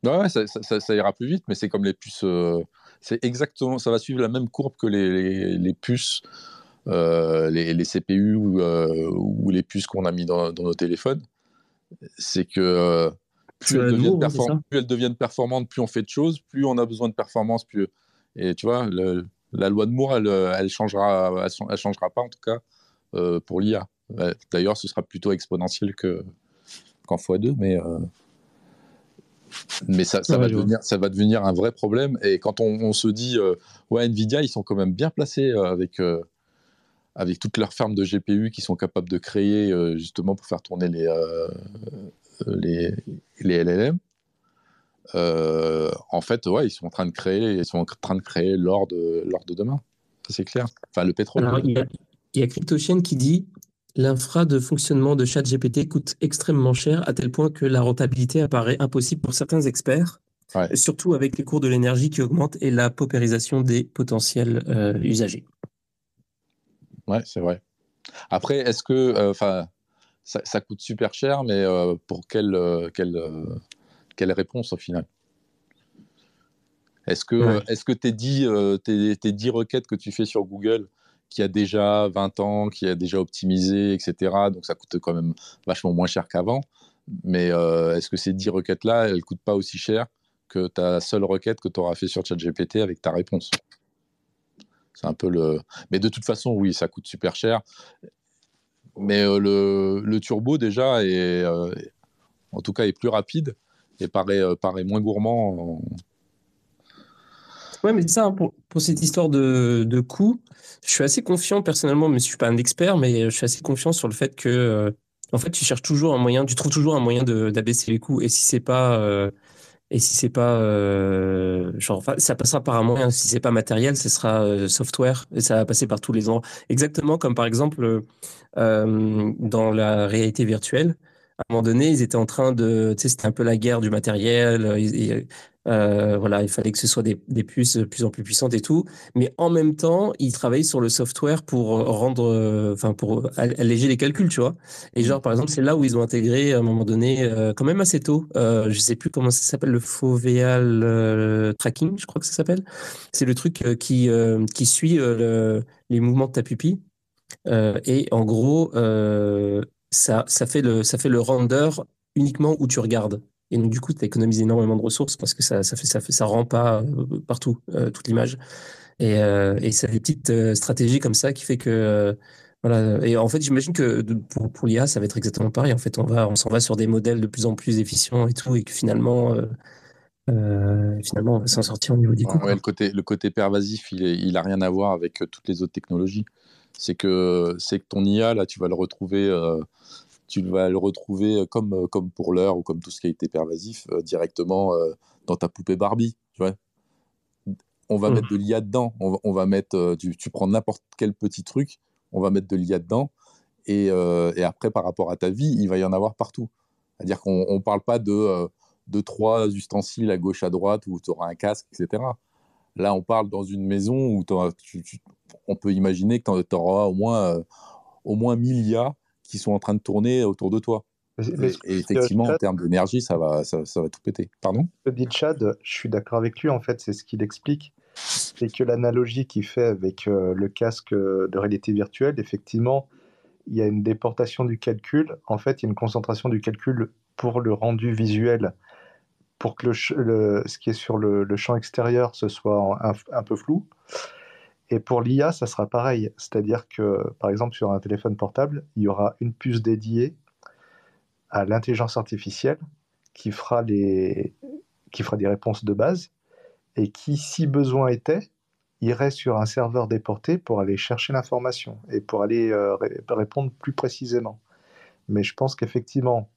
Ouais, ça, ça, ira plus vite, mais c'est comme les puces. c'est exactement, ça va suivre la même courbe que les, les, puces, les, les, CPU ou, ou, les puces qu'on a mis dans, dans nos téléphones. C'est que plus elles, deviennent performantes, plus on fait de choses, plus on a besoin de performance, plus et tu vois, la loi de Moore, elle, elle changera, elle, changera pas en tout cas euh, pour l'IA. D'ailleurs, ce sera plutôt exponentiel que qu'en x2, mais euh, mais ça, ça, va devenir, ça va devenir un vrai problème. Et quand on, se dit, euh, ouais, Nvidia, ils sont quand même bien placés avec avec toutes leurs fermes de GPU qui sont capables de créer justement pour faire tourner les, les, les LLM, euh, en fait, ouais, ils sont en train de créer, ils sont en train de créer l'or de, de demain. c'est clair. Enfin, le pétrole. il y a, il qui dit L'infra de fonctionnement de ChatGPT coûte extrêmement cher à tel point que la rentabilité apparaît impossible pour certains experts, surtout avec les cours de l'énergie qui augmentent et la paupérisation des potentiels euh, usagers. Ouais, c'est vrai. Après, est-ce que, euh, enfin, ça, coûte super cher, mais euh, pour quelle, euh, quelle, euh, quelle réponse au final? Est-ce que, est-ce que tes, 10, tes, tes 10 requêtes que tu fais sur Google, qui a déjà 20 ans, qui a déjà optimisé, etc., donc ça coûte quand même vachement moins cher qu'avant, mais est-ce que ces 10 requêtes-là, elles ne coûtent pas aussi cher que ta seule requête que tu auras fait sur ChatGPT avec ta réponse? C'est un peu le. Mais de toute façon, oui, ça coûte super cher. Mais euh, le, turbo, déjà, est, euh, en tout cas, est plus rapide et paraît, euh, paraît moins gourmand. Ouais, mais ça, hein, pour, cette histoire de, de coût, je suis assez confiant personnellement, mais je ne suis pas un expert, mais je suis assez confiant sur le fait que, en fait, tu cherches toujours un moyen, tu trouves toujours un moyen d'abaisser les coûts. Et si c'est pas et si c'est pas, euh, ça passera par un moyen. Si c'est pas matériel, ce sera euh, software et ça va passer par tous les endroits. Exactement comme par exemple euh, dans la réalité virtuelle. À un moment donné, ils étaient en train de, tu sais, c'était un peu la guerre du matériel. Ils, euh, voilà, il fallait que ce soit des, des, puces de plus en plus puissantes et tout. Mais en même temps, ils travaillaient sur le software pour rendre, euh, enfin, pour alléger les calculs, tu vois. Et genre, par exemple, c'est là où ils ont intégré à un moment donné, euh, quand même assez tôt, euh, je sais plus comment ça s'appelle, le foveal euh, tracking, je crois que ça s'appelle. C'est le truc qui, qui suit les mouvements de ta pupille. et en gros, ça, ça, fait le, ça fait le render uniquement où tu regardes. Et donc, du coup, tu économises énormément de ressources parce que ça, ça, fait, ça, fait, ça rend pas euh, partout euh, toute l'image. Et, euh, et c'est des petites stratégies comme ça qui fait que. voilà. Et en fait, j'imagine que pour, pour l'IA, ça va être exactement pareil. En fait, on, va, on s'en va sur des modèles de plus en plus efficients et tout, et que finalement, finalement, on va s'en sortir au niveau du coût. le, côté, le côté pervasif, il n'a rien à voir avec toutes les autres technologies. C'est que, que ton IA, là, tu vas le retrouver tu vas le retrouver comme, comme pour l'heure ou comme tout ce qui a été pervasif directement dans ta poupée Barbie. Tu vois on va mmh. mettre de l'IA dedans. On va, mettre, tu, tu prends n'importe quel petit truc, on va mettre de l'IA dedans. Et, et, après, par rapport à ta vie, il va y en avoir partout. C'est-à-dire qu'on ne parle pas de, de trois ustensiles à gauche, à droite, où tu auras un casque, etc. Là, on parle dans une maison où on peut imaginer que tu auras au moins, au moins 1000 IA qui sont en train de tourner autour de toi. et effectivement, en termes d'énergie, ça va, ça, va tout péter. Pardon? Ce dit Chad, je suis d'accord avec lui, en fait, c'est ce qu'il explique. C'est que l'analogie qu'il fait avec euh, le casque de réalité virtuelle, effectivement, il y a une déportation du calcul. En fait, il y a une concentration du calcul pour le rendu visuel, pour que le, ce qui est sur le, champ extérieur, ce soit un peu flou. Et pour l'IA, ça sera pareil. C'est-à-dire que, par exemple, sur un téléphone portable, il y aura une puce dédiée à l'intelligence artificielle qui fera, les... qui fera des réponses de base et qui, si besoin était, irait sur un serveur déporté pour aller chercher l'information et pour aller euh, répondre plus précisément. Mais je pense qu'effectivement,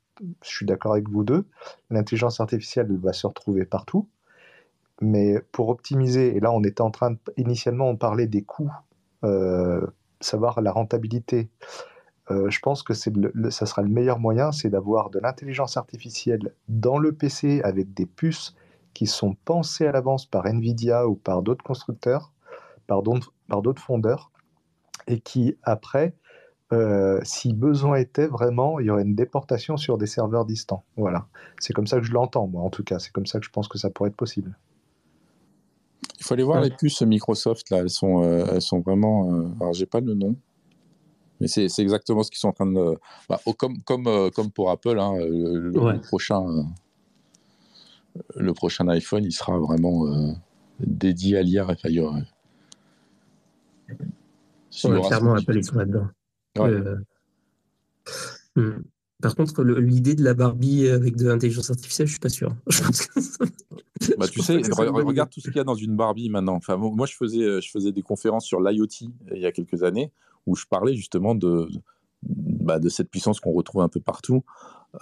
je suis d'accord avec vous deux, l'intelligence artificielle va se retrouver partout mais pour optimiser, et là on était en train initialement on parlait des coûts, euh, savoir la rentabilité. Euh, je pense que c'est ça sera le meilleur moyen, c'est d'avoir de l'intelligence artificielle dans le PC avec des puces qui sont pensées à l'avance par Nvidia ou par d'autres constructeurs, par d'autres fondeurs, et qui après, euh, si besoin était vraiment, il y aurait une déportation sur des serveurs distants. Voilà, c'est comme ça que je l'entends moi en tout cas, c'est comme ça que je pense que ça pourrait être possible. Il faut aller voir les puces Microsoft, là. Elles sont, euh, elles sont vraiment. Euh, alors, j'ai pas le nom. Mais c'est exactement ce qu'ils sont en train de. Bah, comme, comme, euh, comme pour Apple, hein, le, prochain, le prochain iPhone, il sera vraiment dédié à l'IA. Enfin, clairement, Apple, ils sont là-dedans. Hmm. Par contre, l'idée de la Barbie avec de l'intelligence artificielle, je suis pas sûr. bah, tu sais, regarde tout ce qu'il y a dans une Barbie maintenant. Enfin, moi, je faisais, euh, je faisais des conférences sur l'IoT euh, il y a quelques années où je parlais justement de, bah, de cette puissance qu'on retrouve un peu partout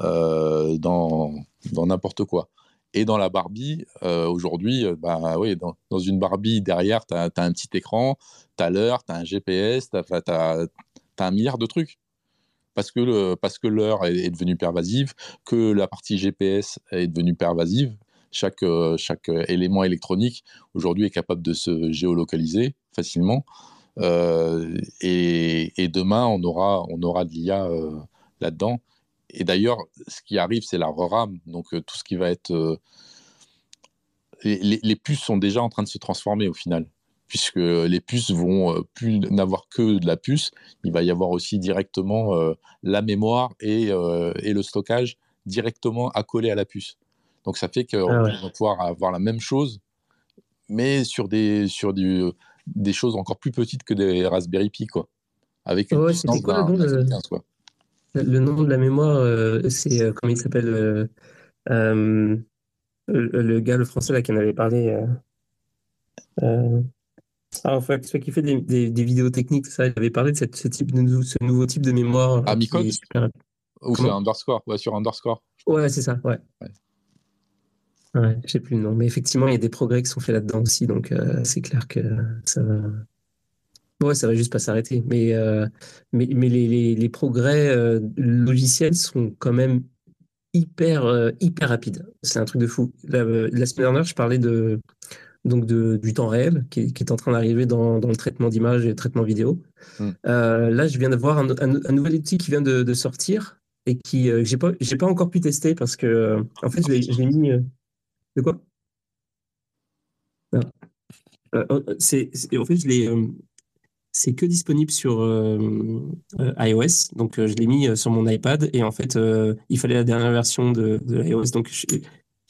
euh, dans n'importe quoi. Et dans la Barbie, aujourd'hui, bah, oui, dans, dans, une Barbie, derrière, tu as, un petit écran, tu as l'heure, tu as un GPS, tu as, as, un milliard de trucs parce que parce que l'heure est, devenue pervasive, que la partie GPS est devenue pervasive. Chaque, euh, chaque élément électronique aujourd'hui est capable de se géolocaliser facilement. Euh, et, demain, on aura, on aura de l'IA euh, là-dedans. Et d'ailleurs, ce qui arrive, c'est la RAM. Donc, tout ce qui va être. les, puces sont déjà en train de se transformer au final puisque les puces vont euh, plus n'avoir que de la puce, il va y avoir aussi directement euh, la mémoire et, euh, et, le stockage directement accolé à la puce. Donc ça fait qu'on ah va pouvoir avoir la même chose, mais sur des, sur du, des choses encore plus petites que des Raspberry Pi, quoi. Avec une puissance d'un le, le, nom de la mémoire, c'est, comment il s'appelle le, le, gars, le français là, qui en avait parlé. Ah, enfin, celui qui fait des, des, vidéos techniques, ça, il avait parlé de cette, ce, type de, ce nouveau type de mémoire. Ah, Micode Ou c'est underscore Ouais, sur underscore. Ouais, c'est ça, ouais. ouais. Ouais, je sais plus le nom. Mais effectivement, il y a des progrès qui sont faits là-dedans aussi. Donc, euh, c'est clair que ça va. Ouais, ça va juste pas s'arrêter. Mais, euh, mais, mais les, les, les progrès euh, logiciels sont quand même hyper, hyper rapides. C'est un truc de fou. La, la semaine dernière, je parlais de, donc de, du temps réel qui, est en train d'arriver dans, dans, le traitement d'image et le traitement vidéo. Hmm. Euh, là, je viens d'avoir un, un, nouvel outil qui vient de, de sortir et qui euh, j'ai pas j'ai pas encore pu tester parce que euh, en fait je l'ai mis de quoi? Oh, c'est en fait je l'ai c'est que disponible sur iOS donc je l'ai mis sur mon iPad et en fait il fallait la dernière version de, de iOS donc je,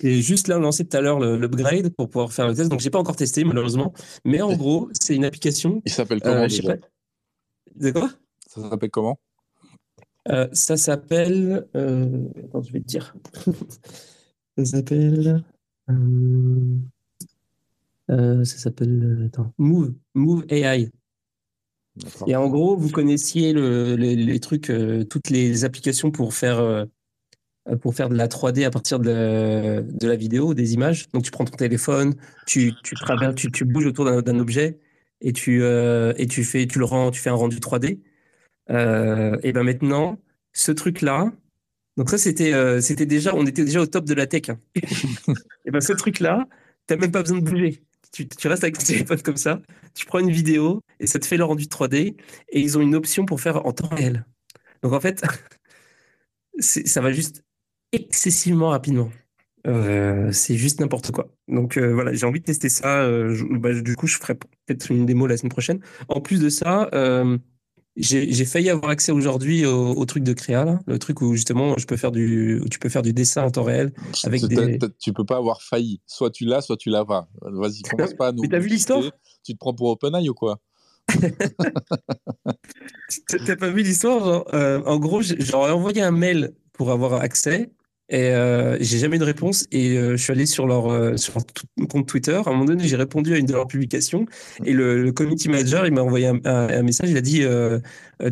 j'ai juste là lancé tout à l'heure l'upgrade pour pouvoir faire le test. Donc, j'ai pas encore testé, malheureusement. Mais en gros, c'est une application. Il s'appelle comment euh, déjà? quoi? Ça s'appelle comment? Euh, Ça s'appelle. Euh... Attends, je vais te dire. ça s'appelle. ça s'appelle Move, Move AI. Et en gros, vous connaissiez les, trucs, toutes les applications pour faire pour faire de la 3D à partir de, de, la vidéo, des images. Donc tu prends ton téléphone, tu, tu, tu, tu bouges autour d'un objet et tu, euh, et tu, fais, tu, le rends, tu fais un rendu 3D. Euh, et ben maintenant, ce truc-là, donc ça c'était euh, c'était déjà, on était déjà au top de la tech. Hein. et ben ce truc-là, tu n'as même pas besoin de bouger. Tu, tu, restes avec ton téléphone comme ça, tu prends une vidéo et ça te fait le rendu 3D. Et ils ont une option pour faire en temps réel. Donc en fait, ça va juste excessivement rapidement. Euh, c'est juste n'importe quoi. Donc euh, voilà, j'ai envie de tester ça. Euh, bah, du coup, je ferai peut-être une démo la semaine prochaine. En plus de ça, j'ai failli avoir accès aujourd'hui au, truc de créa, le truc où justement je peux faire du, où tu peux faire du dessin en temps réel avec des. Tu peux pas avoir failli. Soit tu l'as, soit tu l'as pas. Vas-y, commence pas à nous. Mais t'as vu l'histoire Tu te prends pour OpenAI ou quoi? T'as pas vu l'histoire En gros, j'aurais envoyé un mail pour avoir accès et euh, j'ai jamais eu de réponse. Et euh, je suis allé sur leur, euh, sur compte Twitter. À un moment donné, j'ai répondu à une de leurs publications. Et le, community manager, il m'a envoyé un, message. Il a dit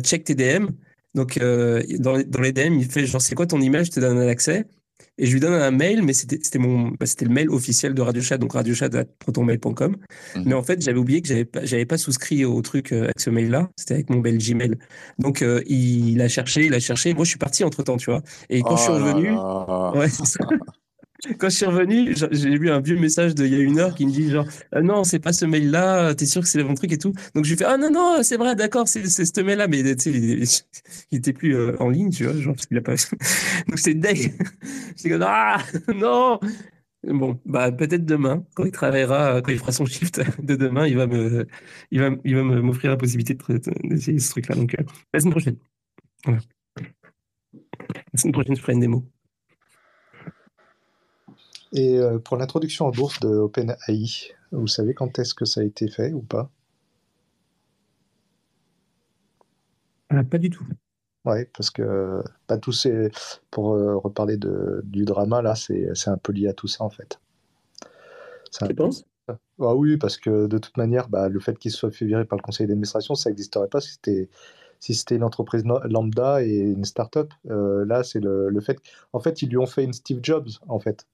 check tes DM. Donc, dans, dans, les DM, il fait genre, c'est quoi ton email Je te donne un accès. Et je lui donne un mail, mais c'était mon, bah, c'était le mail officiel de Radio Chat, donc radiochat.protonmail.com. Mmh. Mais en fait, j'avais oublié que j'avais pas, j'avais pas souscrit au truc euh, avec ce mail-là. C'était avec mon bel Gmail. Donc, euh, il, a cherché, il a cherché. Moi, je suis parti entre temps, tu vois. Et quand je suis oh revenu, ouais, c'est ça. Quand je suis revenu, j'ai vu un vieux message d'il y a une heure qui me dit genre euh, non, c'est pas ce mail-là, t'es sûr que c'est le bon truc et tout. Donc je lui fais ah non non, c'est vrai, d'accord, c'est ce mail-là, mais tu sais, il, était plus euh, en ligne, tu vois, genre parce qu'il a pas. Donc c'est deg. J'étais comme ah non. Bon, bah peut-être demain, quand il travaillera, quand il fera son shift de demain, il va me, il va, il va m'offrir la possibilité d'essayer ce truc-là. Donc euh, la semaine prochaine. Voilà. La semaine prochaine, je ferai une démo. Et euh, pour l'introduction en bourse de OpenAI, vous savez quand est-ce que ça a été fait ou pas? Ah, Pas du tout. Oui, parce que pas tous ces... pour euh, reparler de, du drama, là, c'est un peu lié à tout ça en fait. Tu penses? ah oui, parce que de toute manière, bah, le fait qu'il soit fait virer par le conseil d'administration, ça n'existerait pas si c'était si c'était une entreprise lambda et une start-up. Euh, là, c'est le, le, fait. En fait, ils lui ont fait une Steve Jobs, en fait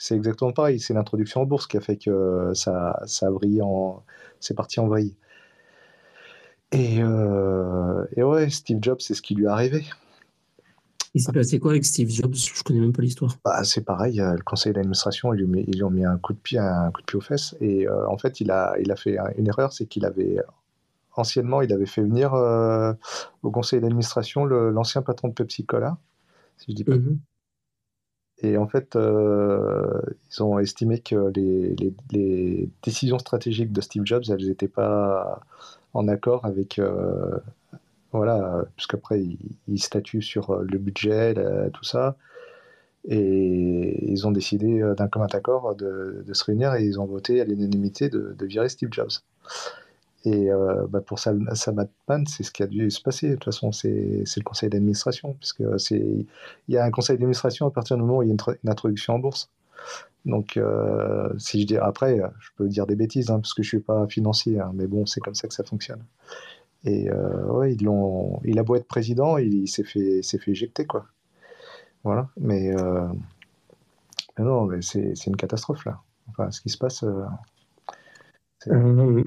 c'est exactement pareil. C'est l'introduction en bourse qui a fait que ça, ça a brillé en. C'est parti en vrille. Et, euh, et, ouais, Steve Jobs, c'est ce qui lui est arrivé. Il s'est passé quoi avec Steve Jobs? Je connais même pas l'histoire. Bah, c'est pareil, le conseil d'administration, ils, lui ils ont mis un coup de pied, un coup de pied aux fesses. Et euh, en fait, il a, il a fait une erreur, c'est qu'il avait anciennement, il avait fait venir euh, au conseil d'administration l'ancien patron de Pepsi Cola, si je dis pas. Mm et en fait, euh, ils ont estimé que les, les, décisions stratégiques de Steve Jobs, elles n'étaient pas en accord avec. Euh, voilà, puisqu'après, il, il, statue sur le budget, tout ça. Et ils ont décidé d'un commun accord de, de, se réunir et ils ont voté à l'unanimité de, de, virer Steve Jobs. Et euh, bah pour Sam, c'est ce qui a dû se passer. De toute façon, c'est le conseil d'administration, puisque il y a un conseil d'administration à partir du moment où il y a une, introduction en bourse. Donc, euh, si je dis après, je peux dire des bêtises, hein, parce que je suis pas financier, hein, mais bon, c'est comme ça que ça fonctionne. Et euh, ouais, ils l'ont, il a beau être président, il, s'est fait, fait éjecter, quoi. Voilà. Mais, mais non, mais c'est une catastrophe là. Enfin, ce qui se passe. Euh,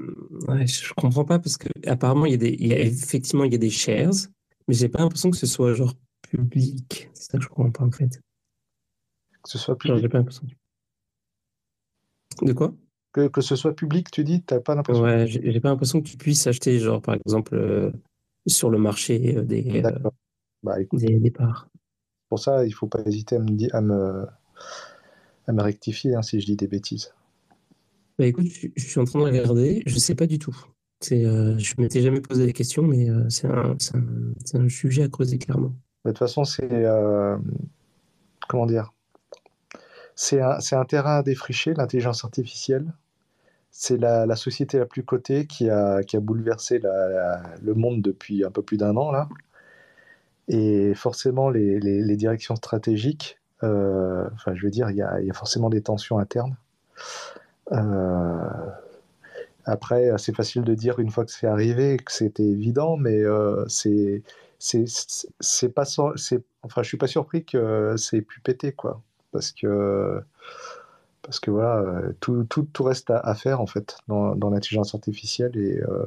ouais, je comprends pas parce que apparemment il y a des, il y a, effectivement il y a des shares, mais j'ai pas l'impression que ce soit genre public. C'est ça que je comprends pas en fait. Que ce soit public. j'ai pas l'impression. De quoi? Que, que, ce soit public, tu dis, t'as pas l'impression. Ouais, j'ai pas l'impression que tu puisses acheter genre par exemple euh, sur le marché euh, des, bah, des, des parts. Pour ça, il faut pas hésiter à me, à me, à me rectifier hein, si je dis des bêtises. Bah écoute, je, suis en train de regarder, je sais pas du tout. C'est, euh, je m'étais jamais posé la question, mais euh, c'est un, un, sujet à creuser clairement. De toute façon, c'est euh, comment dire? C'est un, un, terrain à défricher, l'intelligence artificielle. C'est la, société la plus cotée qui a, qui a bouleversé le monde depuis un peu plus d'un an là. Et forcément, les, les, directions stratégiques enfin, je veux dire, il y y a, forcément des tensions internes. Après, c'est facile de dire une fois que c'est arrivé que c'était évident, mais c'est c'est pas enfin je suis pas surpris que c'est pu péter quoi. Parce que parce que voilà tout, tout, tout reste à, faire en fait dans, dans l'intelligence artificielle et, euh,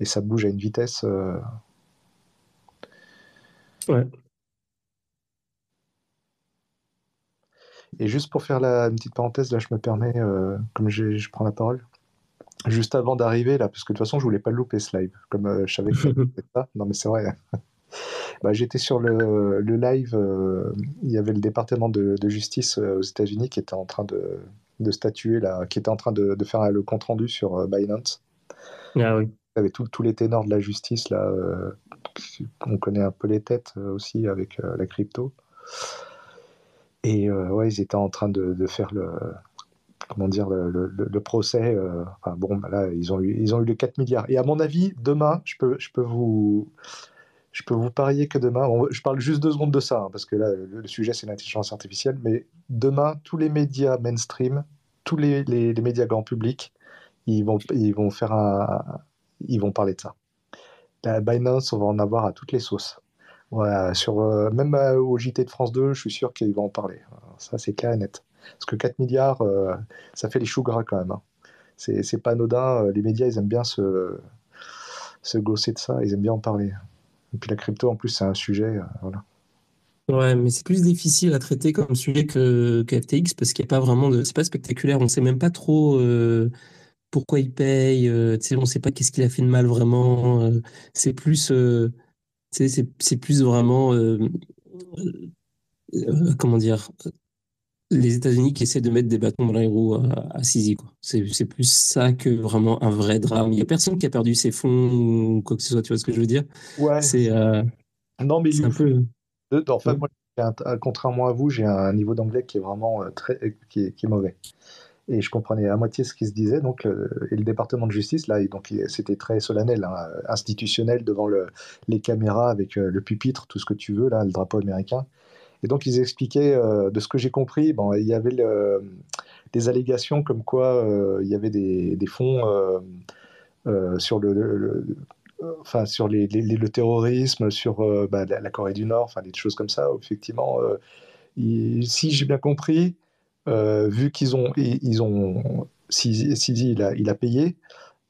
et ça bouge à une vitesse euh... et juste pour faire la une petite parenthèse là je me permets euh, comme je prends la parole juste avant d'arriver là parce que de toute façon je voulais pas louper ce live comme euh, je savais que ça non mais c'est vrai bah, J'étais sur le, le live, euh, il y avait le département de, de justice aux États-Unis qui était en train de, de, statuer, là, qui était en train de, de faire le compte rendu sur Binance. Ah oui. Il y avait tous les ténors de la justice, là, on connaît un peu les têtes aussi avec la crypto. Et ouais, ils étaient en train de, faire le, comment dire, le, procès. enfin, bon, bah là, ils ont, eu, ils ont eu les 4 milliards. Et à mon avis, demain, je peux, je peux vous je peux vous parier que demain, je parle juste deux secondes de ça, hein, parce que là, le, sujet, c'est l'intelligence artificielle, mais demain, tous les médias mainstream, tous les, les, médias grand public, ils vont, ils vont faire un, ils vont parler de ça. La Binance, on va en avoir à toutes les sauces. Voilà, sur, euh, même au JT de France 2, je suis sûr qu'ils vont en parler. Ça, c'est clair et net. Parce que 4 milliards, euh, ça fait les choux gras quand même. Hein. C'est pas anodin. Euh, les médias, ils aiment bien se, se gosser de ça. Ils aiment bien en parler. Et puis la crypto, en plus, c'est un sujet. Euh, voilà. Ouais, mais c'est plus difficile à traiter comme sujet que, que FTX parce qu'il n'y a pas vraiment de. C'est pas spectaculaire. On ne sait même pas trop euh, pourquoi il paye. Euh, on ne sait pas qu'est-ce qu'il a fait de mal vraiment. Euh, c'est plus. C'est plus vraiment. comment dire les États-Unis qui essaient de mettre des bâtons dans les roues à, à Sisi. C'est plus ça que vraiment un vrai drame. Il n'y a personne qui a perdu ses fonds ou quoi que ce soit, tu vois ce que je veux dire? Ouais. C'est euh, non, mais un peu. En fait, moi, contrairement à vous, j'ai un niveau d'anglais qui est vraiment euh, très, qui est, qui est, mauvais. Et je comprenais à moitié ce qui se disait. Donc, euh, et le département de justice, là, c'était très solennel, hein, institutionnel devant le, les caméras avec le pupitre, tout ce que tu veux, là, le drapeau américain. Et donc, ils expliquaient, euh, de ce que j'ai compris, bon, il y avait des allégations comme quoi euh, il y avait des, fonds euh, sur le, enfin sur le terrorisme, sur bah, la, Corée du Nord, enfin des choses comme ça. Effectivement, si j'ai bien compris, vu qu'ils ont, ils ont, si, si il, a, il a payé,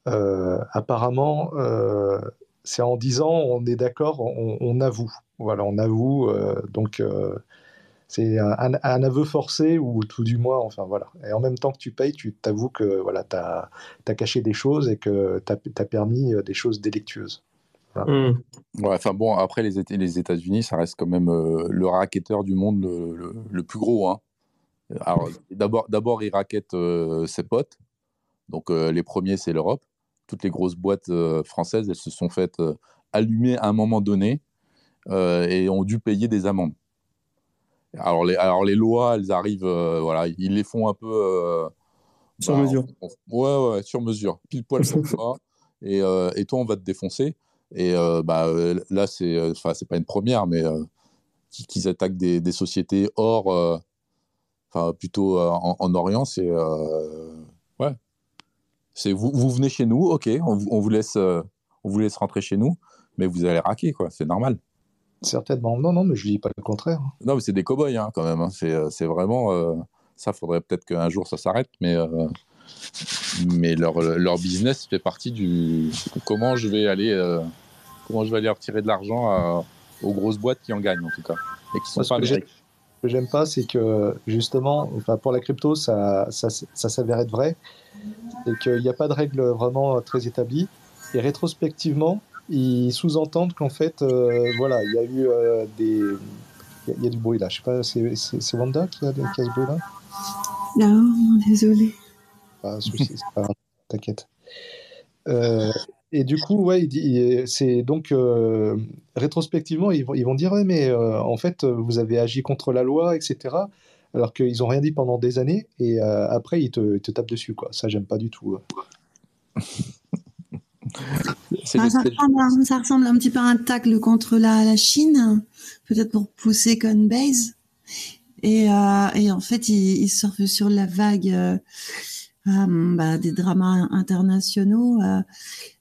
apparemment, c'est en disant on est d'accord, on, on, avoue. Voilà, on avoue. Euh, donc, euh, c'est un, aveu forcé ou tout du moins, enfin voilà. Et en même temps que tu payes, tu t'avoues que voilà, tu as, caché des choses et que tu as, permis euh, des choses délictueuses. Mmh. Ouais, enfin bon, après les, les États-Unis, ça reste quand même le racketteur du monde le, plus gros. Hein. Alors, d'abord, d'abord, il rackette ses potes. Donc, les premiers, c'est l'Europe. Toutes les grosses boîtes françaises, elles se sont faites allumer à un moment donné euh, et ont dû payer des amendes. Alors les, alors les lois, elles arrivent, euh, voilà, ils les font un peu euh, sur bah, mesure. ouais, ouais, sur mesure, pile poil sur toi. Et, et, toi, on va te défoncer. Et bah, là, c'est, c'est pas une première, mais qu'ils attaquent des, des, sociétés hors, enfin, plutôt en, en, Orient, c'est, ouais, c'est vous, vous venez chez nous, ok, on, on vous laisse, on vous laisse rentrer chez nous, mais vous allez raquer, quoi, c'est normal. Certainement. Non, non, mais je ne dis pas le contraire. Non, mais c'est des cow-boys hein, quand même. Hein. Euh, c'est vraiment. Euh, ça, faudrait peut-être qu'un jour ça s'arrête, mais, euh, mais leur, leur business fait partie du. Comment je vais aller, comment je vais aller retirer de l'argent aux grosses boîtes qui en gagnent, en tout cas. Et qui sont pas Ce que j'aime pas, c'est que justement, enfin, pour la crypto, ça, ça, ça s'avère être vrai. Et qu'il n'y a pas de règles vraiment très établies. Et rétrospectivement, ils sous-entendent qu'en fait, euh, voilà, il y a eu euh, des. Il y, a du bruit là. Je sais pas, c'est Wanda qui a, qui a ce bruit là Non, désolé. Pas t'inquiète. Euh, et du coup, ouais, c'est donc rétrospectivement, ils vont, ils vont dire ouais, mais en fait, vous avez agi contre la loi, etc. Alors qu'ils n'ont rien dit pendant des années, et après, ils te, ils te tapent dessus, quoi. Ça, j'aime pas du tout. ça, ressemble, un petit peu à un tacle contre la, la Chine, peut-être pour pousser Coinbase. Et, et en fait, il, il, surfe sur la vague bah, des dramas internationaux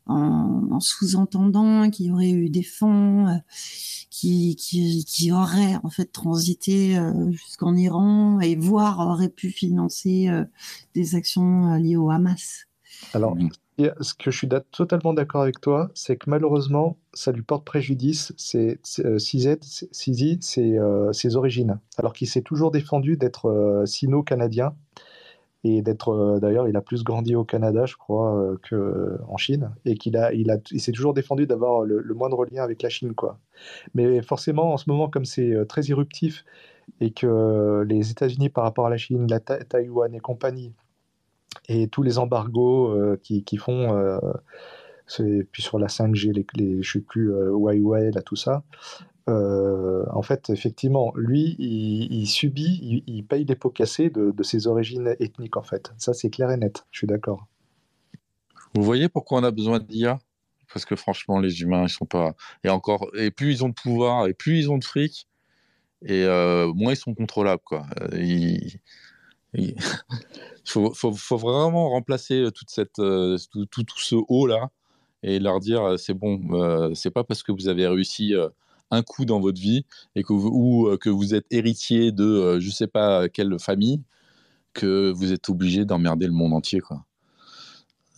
en, en sous-entendant qu'il y aurait eu des fonds qui, qui, qui auraient en fait transité jusqu'en Iran et voire auraient pu financer des actions liées au Hamas. Alors, ce que je suis totalement d'accord avec toi, c'est que malheureusement, ça lui porte préjudice, c'est euh, Sizi, c'est euh, ses origines. Alors qu'il s'est toujours défendu d'être euh, sino-canadien et d'être, d'ailleurs, il a plus grandi au Canada, je crois, qu'en Chine, et qu'il a, il a, il s'est toujours défendu d'avoir le, moindre lien avec la Chine, quoi. Mais forcément, en ce moment, comme c'est très éruptif et que les États-Unis par rapport à la Chine, la Taïwan et compagnie et tous les embargos euh, qui, qui, font, euh, puis sur la 5G, les, les, je sais plus, euh, Huawei, là, tout ça. En fait, effectivement, lui, il, subit, il, paye les pots cassés de, ses origines ethniques, en fait. Ça, c'est clair et net, je suis d'accord. Vous voyez pourquoi on a besoin d'IA Parce que franchement, les humains, ils sont pas. Et encore, et plus ils ont de pouvoir, et plus ils ont de fric, et moins ils sont contrôlables, quoi. Ils il faut, vraiment remplacer euh, toute cette, euh, tout, tout, ce haut-là et leur dire euh, c'est bon, c'est pas parce que vous avez réussi un coup dans votre vie et que vous, ou que vous êtes héritier de je sais pas quelle famille que vous êtes obligé d'emmerder le monde entier. Quoi.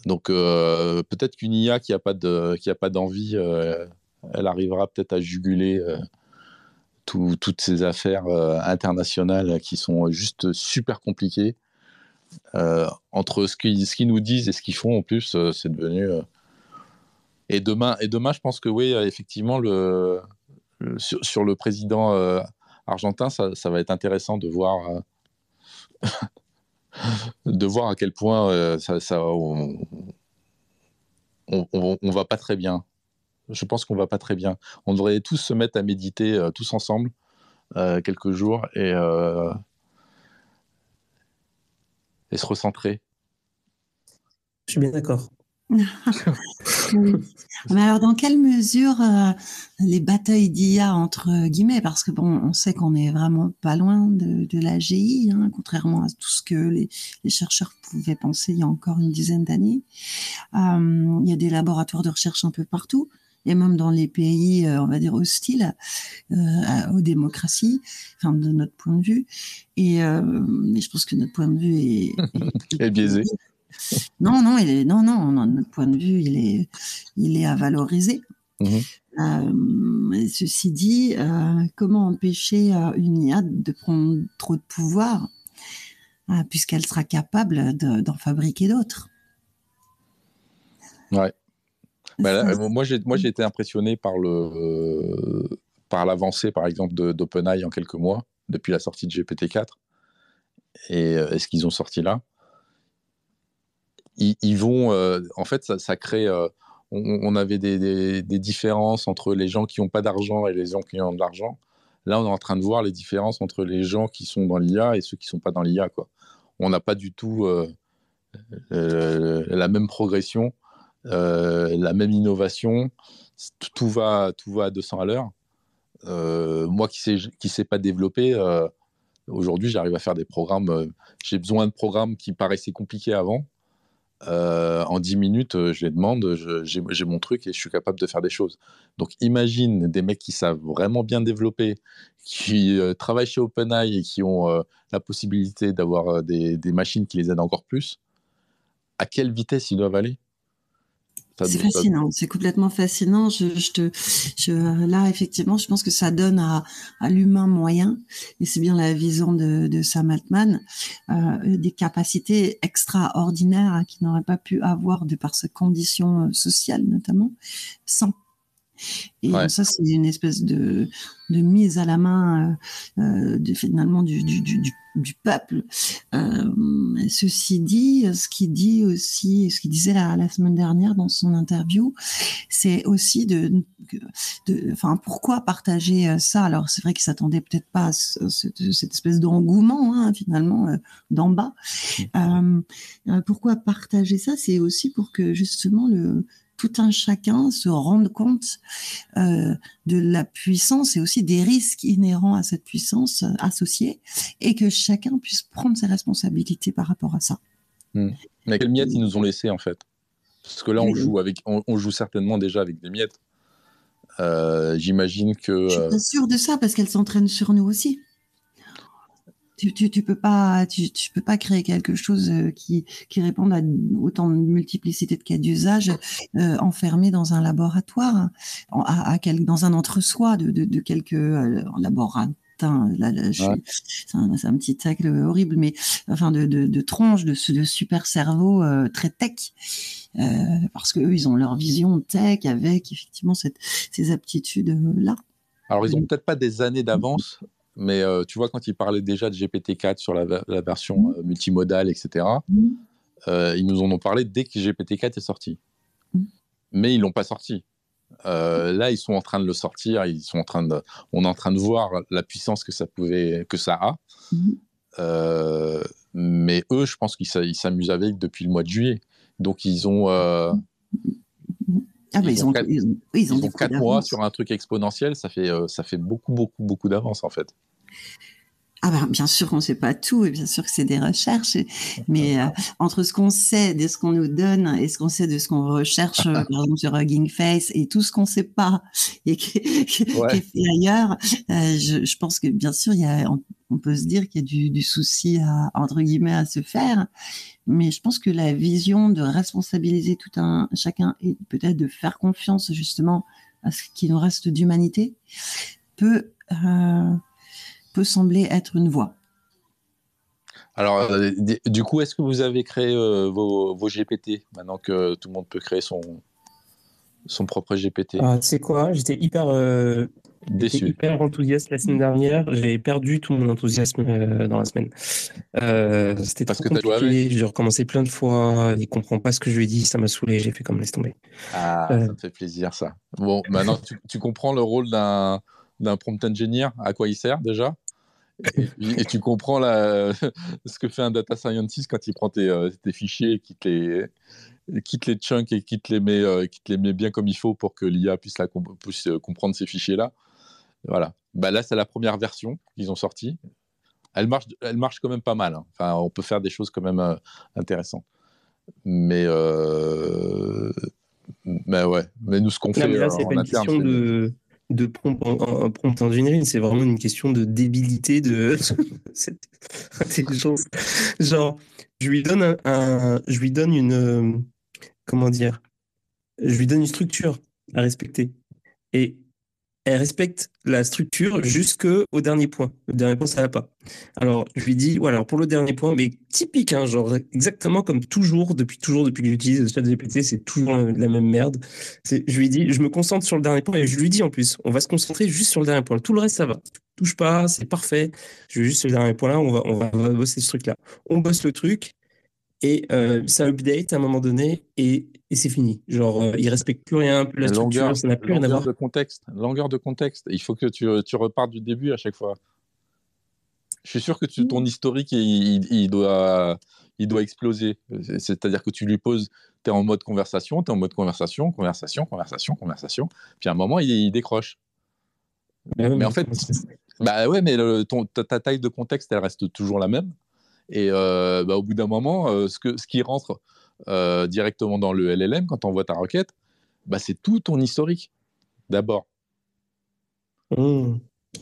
Donc peut-être qu'une IA qui n'a pas d'envie, elle arrivera peut-être à juguler toutes ces affaires euh, internationales qui sont juste super compliquées. Euh, entre ce qu'ils ce nous disent et ce qu'ils font, en plus, euh, c'est devenu. Et demain, et demain, je pense que oui, effectivement, le, sur, le président argentin, ça, va être intéressant de voir, de voir à quel point on, on, va pas très bien je pense qu'on va pas très bien. On devrait tous se mettre à méditer euh, tous ensemble euh, quelques jours euh, et se recentrer. Je suis bien d'accord. Mais alors, dans quelle mesure les batailles d'IA entre guillemets, parce que bon, on sait qu'on est vraiment pas loin de, de l'AGI, hein, contrairement à tout ce que les, les, chercheurs pouvaient penser il y a encore une dizaine d'années. il y a des laboratoires de recherche un peu partout et même dans les pays, euh, on va dire, hostiles euh, aux démocraties, enfin, de notre point de vue. Et euh, mais je pense que notre point de vue est, est, biaisé. Non, non, il est, non, non, notre point de vue, il est, il est à valoriser. Mmh. ceci dit, comment empêcher une IA de prendre trop de pouvoir, puisqu'elle sera capable d'en fabriquer d'autres? Ouais. Bah, moi, j'ai, moi, j'ai été impressionné par, le, par l'avancée, par exemple, d'OpenAI en quelques mois, depuis la sortie de GPT-4. Et, euh, ce qu'ils ont sorti là ils, vont, euh, en fait, ça, crée. Euh, on, avait des, différences entre les gens qui n'ont pas d'argent et les gens qui ont de l'argent. Là, on est en train de voir les différences entre les gens qui sont dans l'IA et ceux qui ne sont pas dans l'IA. Quoi. On n'a pas du tout la même progression euh, la même innovation, tout va, tout va à 200 à l'heure. Euh, moi qui ne sais, qui sais pas développer, euh, aujourd'hui j'arrive à faire des programmes. J'ai besoin de programmes qui paraissaient compliqués avant. En 10 minutes, je les demande, j'ai mon truc et je suis capable de faire des choses. Donc imagine des mecs qui savent vraiment bien développer, qui travaillent chez OpenAI et qui ont la possibilité d'avoir des, des, machines qui les aident encore plus. À quelle vitesse ils doivent aller? C'est fascinant, c'est complètement fascinant. Je, je te, je, là, effectivement, je pense que ça donne à, à l'humain moyen, et c'est bien la vision de, de Sam Altman, euh, des capacités extraordinaires hein, qu'il n'aurait pas pu avoir de par ses conditions euh, sociales, notamment, sans et ça, c'est une espèce de, de, mise à la main euh, euh de, finalement du, du, du, du peuple. Euh, ceci dit, ce qu'il dit aussi, ce qu'il disait la, la, semaine dernière dans son interview, c'est aussi de, de, enfin, pourquoi partager euh, ça? Alors, c'est vrai qu'il s'attendait peut-être pas à cette, espèce d'engouement hein, finalement euh, d'en bas. Mmh. Euh, pourquoi partager ça? C'est aussi pour que justement le tout un chacun se rende compte euh, de la puissance et aussi des risques inhérents à cette puissance associée et que chacun puisse prendre ses responsabilités par rapport à ça. Hmm. Mais quelles miettes ils nous ont laissé en fait? Parce que là, on joue, avec, on, joue certainement déjà avec des miettes. Euh, j'imagine que. Je suis pas sûre de ça parce qu'elles s'entraînent sur nous aussi tu, tu, peux pas, tu, peux pas créer quelque chose euh, qui, qui réponde à autant de multiplicité de cas d'usage euh, enfermé dans un laboratoire, à, dans un entre-soi de, de, quelques euh, laboratoires. c'est un, petit tacle horrible, mais enfin de, de, de tronches de, de super cerveau très tech, parce que eux ils ont leur vision tech avec effectivement cette, ces aptitudes là. Alors ils ont peut-être pas des années d'avance mais euh, tu vois, quand il parlait déjà de GPT-4 sur la, version mmh. euh, multimodale, etc., mmh. euh, ils nous en ont parlé dès que GPT-4 est sorti. Mmh. Mais ils l'ont pas sorti. là, ils sont en train de le sortir. Ils sont en train de, on est en train de voir la puissance que ça pouvait, que ça a. mais eux, je pense qu'ils s'amusent avec depuis le mois de juillet. Donc, ils ont, ah, ils, ont, ils, ont, quatre mois sur un truc exponentiel, ça fait, euh, ça fait beaucoup, beaucoup, beaucoup d'avance en fait. Ah ben, bien sûr qu'on ne sait pas tout et bien sûr que c'est des recherches, mais euh, entre ce qu'on sait de ce qu'on nous donne et ce qu'on sait de ce qu'on recherche, euh, par exemple sur Hugging Face et tout ce qu'on ne sait pas et qui, est fait ailleurs, je, je, pense que bien sûr il y a, on peut se dire qu'il y a du, du, souci à, entre guillemets à se faire, mais je pense que la vision de responsabiliser tout un chacun et peut-être de faire confiance justement à ce qui nous reste d'humanité peut euh, peut sembler être une voie. Alors, euh, du coup, est-ce que vous avez créé euh, vos, vos, GPT maintenant que tout le monde peut créer son, son propre GPT ah, C'est quoi? J'étais hyper Déçu. hyper enthousiaste la semaine dernière. J'ai perdu tout mon enthousiasme euh, dans la semaine. Euh, C'était trop que compliqué. J'ai recommencé plein de fois. Il comprend pas ce que je lui ai dit. Ça m'a saoulé. J'ai fait comme laisse tomber. Ah, euh. ça me fait plaisir ça. Bon, maintenant tu, tu comprends le rôle d'un prompt engineer, à quoi il sert déjà? Et, tu comprends la, ce que fait un data scientist quand il prend tes, euh, tes fichiers et qu'il te les, quitte les chunks et quitte les met, les met bien comme il faut pour que l'IA puisse, la, puisse comprendre ces fichiers-là. Voilà. Bah là, c'est la première version qu'ils ont sortie. Elle marche, elle marche quand même pas mal. Hein. Enfin, on peut faire des choses quand même euh, intéressantes. Mais, euh... mais ouais. Mais nous, ce qu'on fait là, c'est pas une question de, de prompt, prompt engineering, c'est vraiment une question de débilité de cette intelligence. Genre, je lui donne un, je lui donne une, comment dire, je lui donne une structure à respecter. Et elle respecte la structure jusqu'au dernier point. Le dernier point, ça va pas. Alors, je lui dis, voilà, pour le dernier point, mais typique, hein, genre exactement comme toujours, depuis toujours, depuis que j'utilise le chat GPT, c'est toujours la, même merde. Je lui dis, je me concentre sur le dernier point et je lui dis en plus, on va se concentrer juste sur le dernier point. Tout le reste, ça va. Touche pas, c'est parfait. Je veux juste le dernier point là, on va, on va, bosser ce truc là. On bosse le truc et euh, ça update à un moment donné et et c'est fini. Genre, euh, il respecte plus rien, plus la, structure, ça n'a plus rien à voir. de contexte, longueur de contexte. Il faut que tu, tu repartes du début à chaque fois. Je suis sûr que tu, ton historique, il, il, doit, il doit exploser. C'est-à-dire que tu lui poses, tu es en mode conversation, tu es en mode conversation, conversation, conversation, conversation. Puis à un moment, il, décroche. mais, en fait, bah ouais, mais ton, ta, taille de contexte, elle reste toujours la même. Et euh, bah, au bout d'un moment, euh, ce, que, ce qui rentre euh, directement dans le LLM, quand on voit ta requête, bah, c'est tout ton historique d'abord. Mmh.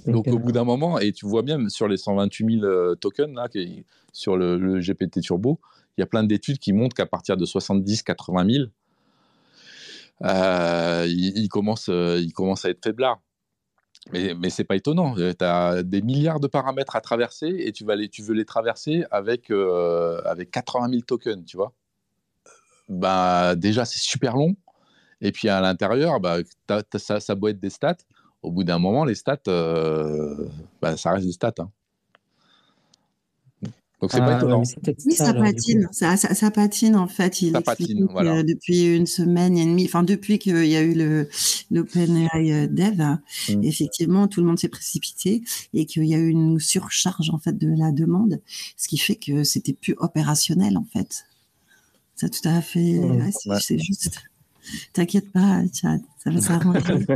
Donc au bout d'un moment, et tu vois bien sur les 128 000 euh, tokens là, qui, sur le, GPT Turbo, il y a plein d'études qui montrent qu'à partir de 70-80 000, euh, il, commence, il commence à être faiblard. Mais, mais c'est pas étonnant. Tu as des milliards de paramètres à traverser et tu, vas les, tu veux les traverser avec, avec 80 000 tokens, tu vois bah, déjà, c'est super long. Et puis à l'intérieur, bah, ça, ça doit être des stats. Au bout d'un moment, les stats, euh, bah, ça reste des stats. Hein. Donc c'est pas ah, étonnant. oui, ça, patine. Ça, ça, patine en fait. Il ça patine, voilà. depuis une semaine et demie, enfin depuis qu'il y a eu le l'OpenAI euh, Dev, mmh. effectivement, tout le monde s'est précipité et qu'il y a eu une surcharge en fait de la demande, ce qui fait que c'était plus opérationnel en fait. Ça tout à fait. c'est juste. T'inquiète pas, Chad, ça va s'arranger.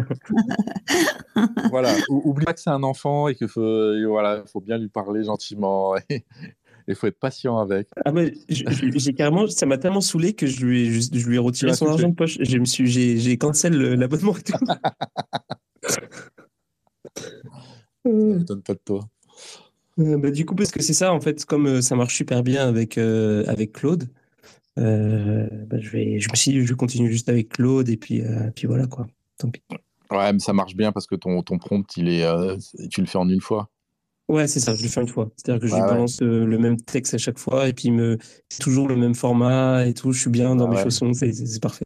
voilà, oublie pas que c'est un enfant et qu'il faut, voilà, faut bien lui parler gentiment. Il faut être patient avec. Ah j'ai carrément, ça m'a tellement saoulé que je lui ai, je, lui ai retiré son argent de poche. Je me suis, j'ai, j'ai cancel l'abonnement et tout. donne pas de toi. Euh, bah, du coup, parce que c'est ça, en fait, comme euh, ça marche super bien avec, euh, avec Claude, bah, je, vais, je me suis je continue juste avec Claude et puis, puis voilà, quoi. Tant pis. Ouais, mais ça marche bien parce que ton, ton prompt, il est, tu le fais en une fois. Ouais, c'est ça, je le fais une fois. C'est-à-dire que je lui balance le même texte à chaque fois et puis me... c'est toujours le même format et tout. Je suis bien dans mes chaussons, c'est parfait.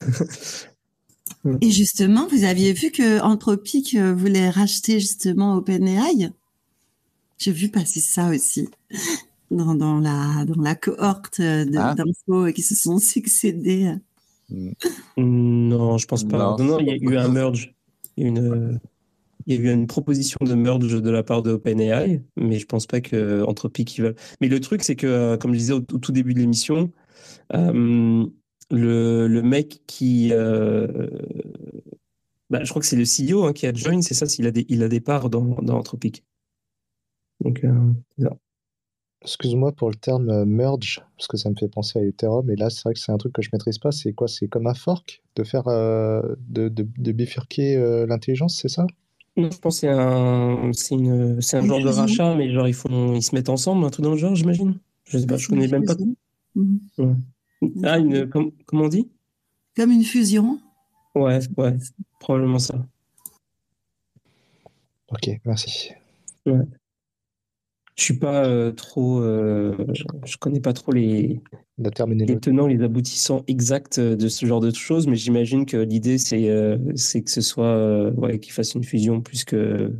et justement, vous aviez vu que Anthropic voulait racheter justement OpenAI? J'ai vu passer ça aussi dans, dans, la, dans la cohorte ah. d'infos qui se sont succédés. Hmm. Non, je pense pas. Non, non, il y a eu un merge. Il y a une, il y a eu une proposition de merge de la part de OpenAI, mais je pense pas que Anthropic veulent. Mais le truc, c'est que, euh, comme je disais au, tout début de l'émission, euh, le, le, mec qui. Euh, bah, je crois que c'est le CEO hein, qui a join, c'est ça, il a des, il a des parts dans, dans Anthropic. Donc, euh, Excuse-moi pour le terme euh, merge, parce que ça me fait penser à Ethereum, mais là, c'est vrai que c'est un truc que je maîtrise pas. C'est quoi C'est comme un fork de faire, euh, de, de, bifurquer l'intelligence, c'est ça? Non, je pense que c'est un, c'est une, c'est un genre de rachat, mais genre ils font, ils se mettent ensemble, un truc dans le genre, j'imagine? Je sais pas, je connais même pas. Mhm. Ah, une, comment on dit? Comme une fusion. Ouais, ouais, probablement ça. Ok, merci. Ouais je suis pas euh, trop, euh, je connais pas trop les, les tenants, les aboutissants exacts de ce genre de choses, mais j'imagine que l'idée c'est euh, c'est que ce soit ouais, qu'il fasse une fusion plus que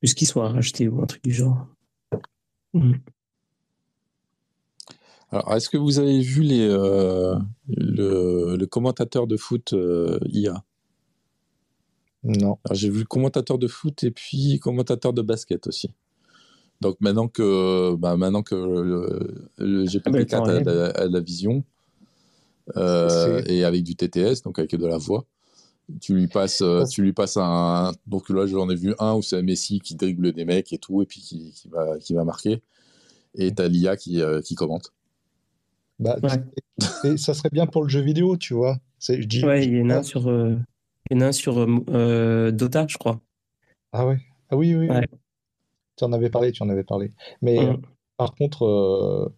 plus qu'il soit racheté ou un truc du genre. Mmh. Alors, est-ce que vous avez vu les, le, le, commentateur de foot IA Non. J'ai vu le commentateur de foot et puis commentateur de basket aussi. Donc maintenant que, bah, maintenant que le, GPT-4 ah, bah, a, la vision, euh, et avec du TTS, donc avec de la voix, tu lui passes, euh, tu lui passes un. Donc là, j'en ai vu un où c'est Messi qui dribble des mecs et tout, et puis qui, qui va, qui va marquer. Et tu as l'IA qui, euh, qui commente. Bah, et ça serait bien pour le jeu vidéo, tu vois. Je dis, ouais, il y en a un sur, il y en a un sur Dota, je crois. Ah ouais. Ah oui, oui. oui. Tu en avais parlé, tu en avais parlé. Mais euh, par contre, euh,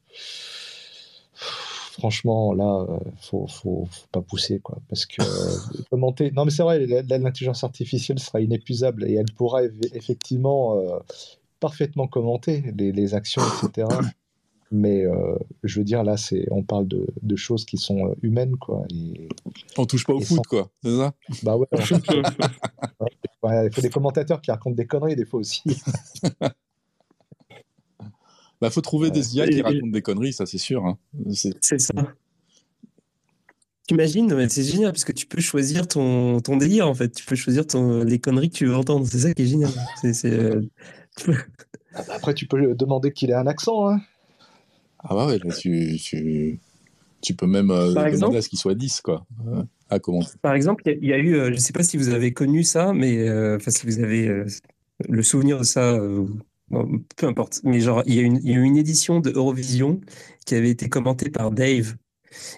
franchement, là, il euh, faut, faut, faut, pas pousser, quoi. Parce que commenter. Non, mais c'est vrai, l'intelligence artificielle sera inépuisable et elle pourra effectivement parfaitement commenter les, les actions, etc. Mais je veux dire, là, c'est, on parle de, de, choses qui sont humaines, quoi. Et, on touche pas au foot, quoi, c'est ça? Bah ouais. il faut des commentateurs qui racontent des conneries des fois aussi. bah, faut trouver des IA qui racontent des conneries, ça c'est sûr. Hein. C'est ça. T'imagines, c'est génial parce que tu peux choisir ton, ton délire en fait. Tu peux choisir ton, les conneries que tu veux entendre. C'est ça qui est génial. Euh, après, tu peux demander qu'il ait un accent. Hein. Ah bah ouais, tu, tu, tu peux même euh, demander à ce qu'il soit 10, quoi. à comment Par exemple, il y, a eu, euh, je ne sais pas si vous avez connu ça, mais euh, enfin, si vous avez le souvenir de ça, peu importe. Mais genre, il y, a une, il y a eu une édition de Eurovision qui avait été commentée par Dave.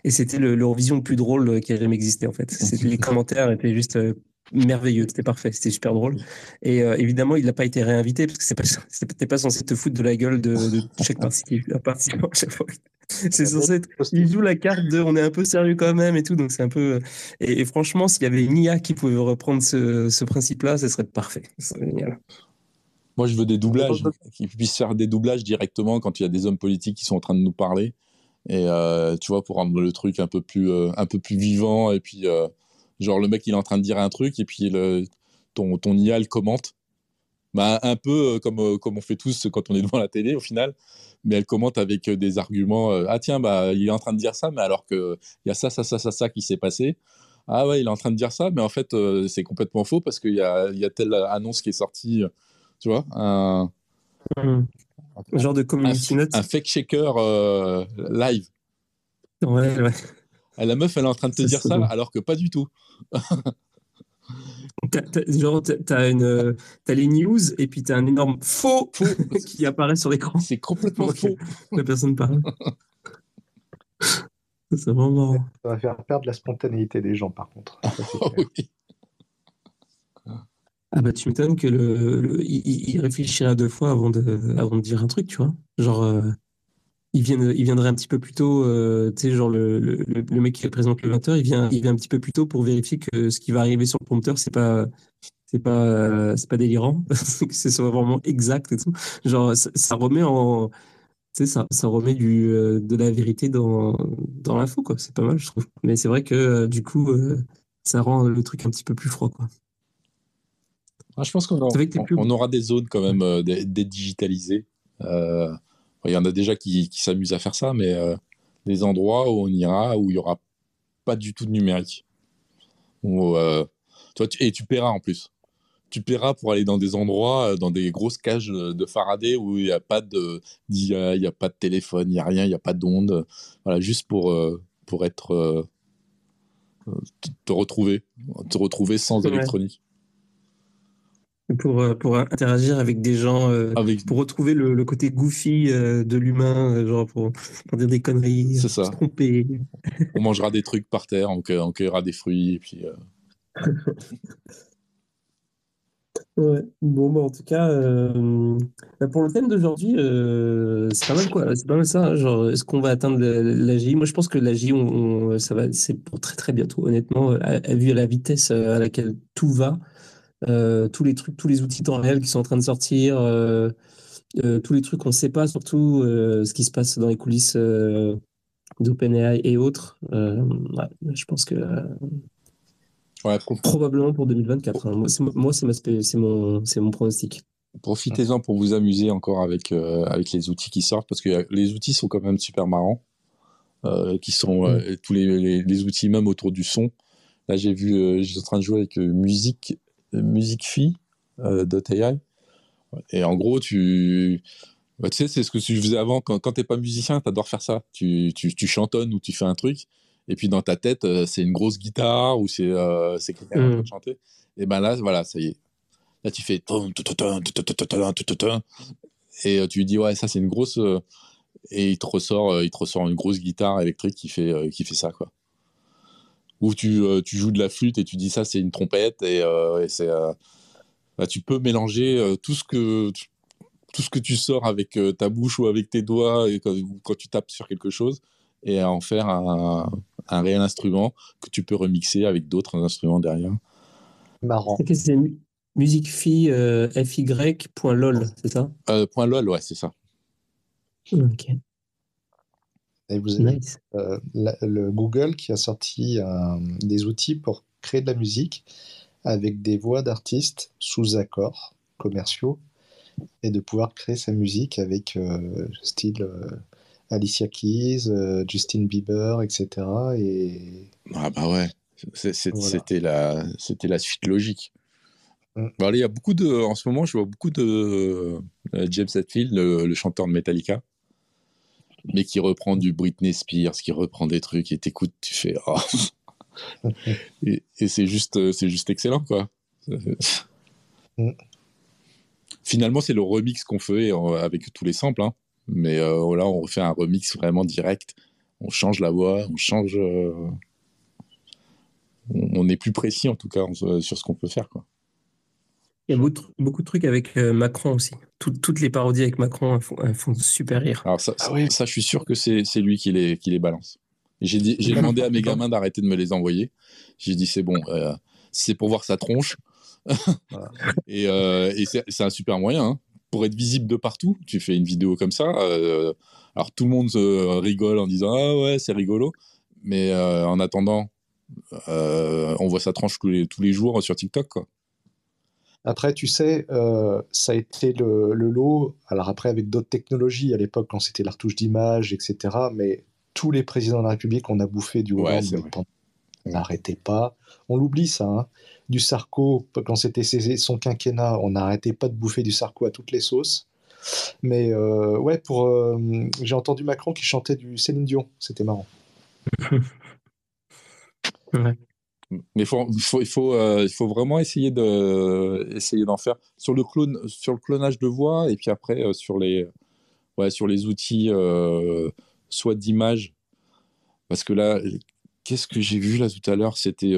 Et c'était l'Eurovision le, plus drôle qui a jamais existé, en fait. Les commentaires étaient juste merveilleux, c'était parfait, c'était super drôle. Et évidemment, il n'a pas été réinvité parce que c'est pas, c'était pas censé te foutre de la gueule de, chaque participant chaque fois. C'est censé être. Il joue la carte de on est un peu sérieux quand même et tout. Donc c'est un peu. Et, franchement, s'il y avait une IA qui pouvait reprendre ce, principe-là, ce serait parfait. génial. Moi, je veux des doublages, qui puissent faire des doublages directement quand il y a des hommes politiques qui sont en train de nous parler. Et euh, tu vois, pour rendre le truc un peu plus, euh, un peu plus vivant. Et puis, euh, genre, le mec, il est en train de dire un truc, et puis le, ton, ton IA le commente. Bah, un peu comme, comme on fait tous quand on est devant la télé, au final mais elle commente avec euh, des arguments. Euh, ah tiens, bah, il est en train de dire ça, mais alors qu'il y a ça, ça, ça, ça, ça qui s'est passé. Ah ouais, il est en train de dire ça, mais en fait, euh, c'est complètement faux parce qu'il y a, y a telle annonce qui est sortie, tu vois, un, mmh. genre de community un, un fake shaker live. Ouais, ouais. La meuf, elle est en train de te dire ça, alors que pas du tout. genre, t'as une, as les news et puis t'as un énorme faux, qui apparaît sur l'écran. C'est complètement faux. La personne parle. C'est vraiment Ça va faire perdre la spontanéité des gens, par contre. Ah bah tu m'étonnes que le, il, réfléchirait deux fois avant de, avant de dire un truc, tu vois. Genre, euh, il, vient, il viendrait un petit peu plus tôt, euh, tu sais, genre le, le, le, mec qui présente le 20h, il vient, il vient un petit peu plus tôt pour vérifier que ce qui va arriver sur le prompteur, c'est pas, c'est pas, c'est pas délirant, que ce soit vraiment exact et tout. Genre, ça, remet en, tu sais, ça, ça remet du, euh, de la vérité dans, dans l'info, quoi. C'est pas mal, je trouve. Mais c'est vrai que, du coup, ça rend le truc un petit peu plus froid, quoi. Ah, je pense qu'on aura, on, aura des zones quand même euh, dédigitalisées. Euh, il y en a déjà qui, s'amusent à faire ça, mais euh, des endroits où on ira où il n'y aura pas du tout de numérique. toi, et tu paieras en plus. Tu paieras pour aller dans des endroits, dans des grosses cages de Faraday où il n'y a pas de, il a pas de téléphone, il n'y a rien, il n'y a pas d'onde. Voilà, juste pour, pour être, te retrouver, te retrouver sans électronique pour, euh, pour interagir avec des gens, euh, pour retrouver le, côté goofy euh, de l'humain, genre pour, dire des conneries, se tromper. on mangera des trucs par terre, on, cueillera des fruits, et puis. ouais. Bon, bah, en tout cas, bah, pour le thème d'aujourd'hui, c'est pas mal quoi. C'est pas mal ça. Hein, genre, est-ce qu'on va atteindre l'AGI Moi, je pense que l'AGI, on, ça va, c'est pour très très bientôt. Honnêtement, vu la vitesse à laquelle tout va. Euh, tous les trucs, tous les outils temps réel qui sont en train de sortir, euh, euh, tous les trucs qu'on ne sait pas, surtout ce qui se passe dans les coulisses d'OpenAI et autres. je pense que probablement pour 2024. Hein. Moi, c'est mon, mon pronostic. Profitez-en pour vous amuser encore avec, avec les outils qui sortent, parce que les outils sont quand même super marrants. qui sont mm. tous les, les, outils même autour du son. Là, j'ai vu, j'étais en train de jouer avec musique musique euh, .ai. Et en gros, tu, bah, tu sais, c'est ce que tu faisais avant. Quand, quand t'es pas musicien, tu adores faire ça. Tu, tu, tu, chantonnes ou tu fais un truc. Et puis dans ta tête, euh, c'est une grosse guitare ou c'est euh, quelqu'un qui mm. chanter. Et ben là, voilà, ça y est. Là, tu fais. Et tu lui dis, ouais, ça, c'est une grosse. Et il te, ressort, il te ressort une grosse guitare électrique qui fait, qui fait ça, quoi où tu, euh, tu, joues de la flûte et tu dis ça, c'est une trompette. Et, euh, c'est, euh, bah, tu peux mélanger tout, ce que, tout ce que tu sors avec ta bouche ou avec tes doigts et quand, tu tapes sur quelque chose et en faire un, un, réel instrument que tu peux remixer avec d'autres instruments derrière. Marrant. C'est musicfy.lol, c'est ça .lol, ouais, c'est ça. Ok. Et vous avez euh, le Google qui a sorti des outils pour créer de la musique avec des voix d'artistes sous accords commerciaux et de pouvoir créer sa musique avec euh, style euh, Alicia Keys, Justin Bieber, etc. Et... Ah bah ouais, c'était la, la suite logique. Mm. il y a beaucoup de, en ce moment, je vois beaucoup de James Hetfield, le, chanteur de Metallica, mais qui reprend du Britney Spears, qui reprend des trucs et t'écoutes, tu fais oh. et, c'est juste, euh, c'est juste excellent quoi. Mm. Finalement, c'est le remix qu'on fait avec tous les samples, hein. mais euh, là, on refait un remix vraiment direct. On change la voix, on change. Euh, on, est plus précis en tout cas sur ce qu'on peut faire quoi. Il y a beaucoup, de trucs avec euh, Macron aussi. toutes les parodies avec Macron elles font, super rire. Alors ça, ah ça, je suis sûr que c'est lui qui les, qui les balance. J'ai demandé à mes gamins d'arrêter de me les envoyer. J'ai dit c'est bon, euh, c'est pour voir sa tronche. et, euh, et c'est un super moyen. Hein. Pour être visible de partout, tu fais une vidéo comme ça. alors tout le monde rigole en disant ah ouais c'est rigolo, mais en attendant, on voit sa tronche tous les, tous les jours sur TikTok quoi. Après, tu sais, euh, ça a été le, lot, alors après avec d'autres technologies, à l'époque quand c'était la retouche d'image, etc., mais tous les présidents de la République, on a bouffé du Hollande, on n'arrêtait pas. On l'oublie ça, hein. du Sarko, quand c'était son quinquennat, on n'arrêtait pas de bouffer du Sarko à toutes les sauces. Mais euh, ouais, pour, euh, j'ai entendu Macron qui chantait du Céline Dion, c'était marrant. Mais il faut, il faut, euh, faut vraiment essayer de, essayer d'en faire sur le clone, sur le clonage de voix et puis après euh, sur les, sur les outils, soit d'image, parce que là, qu'est-ce que j'ai vu là tout à l'heure? C'était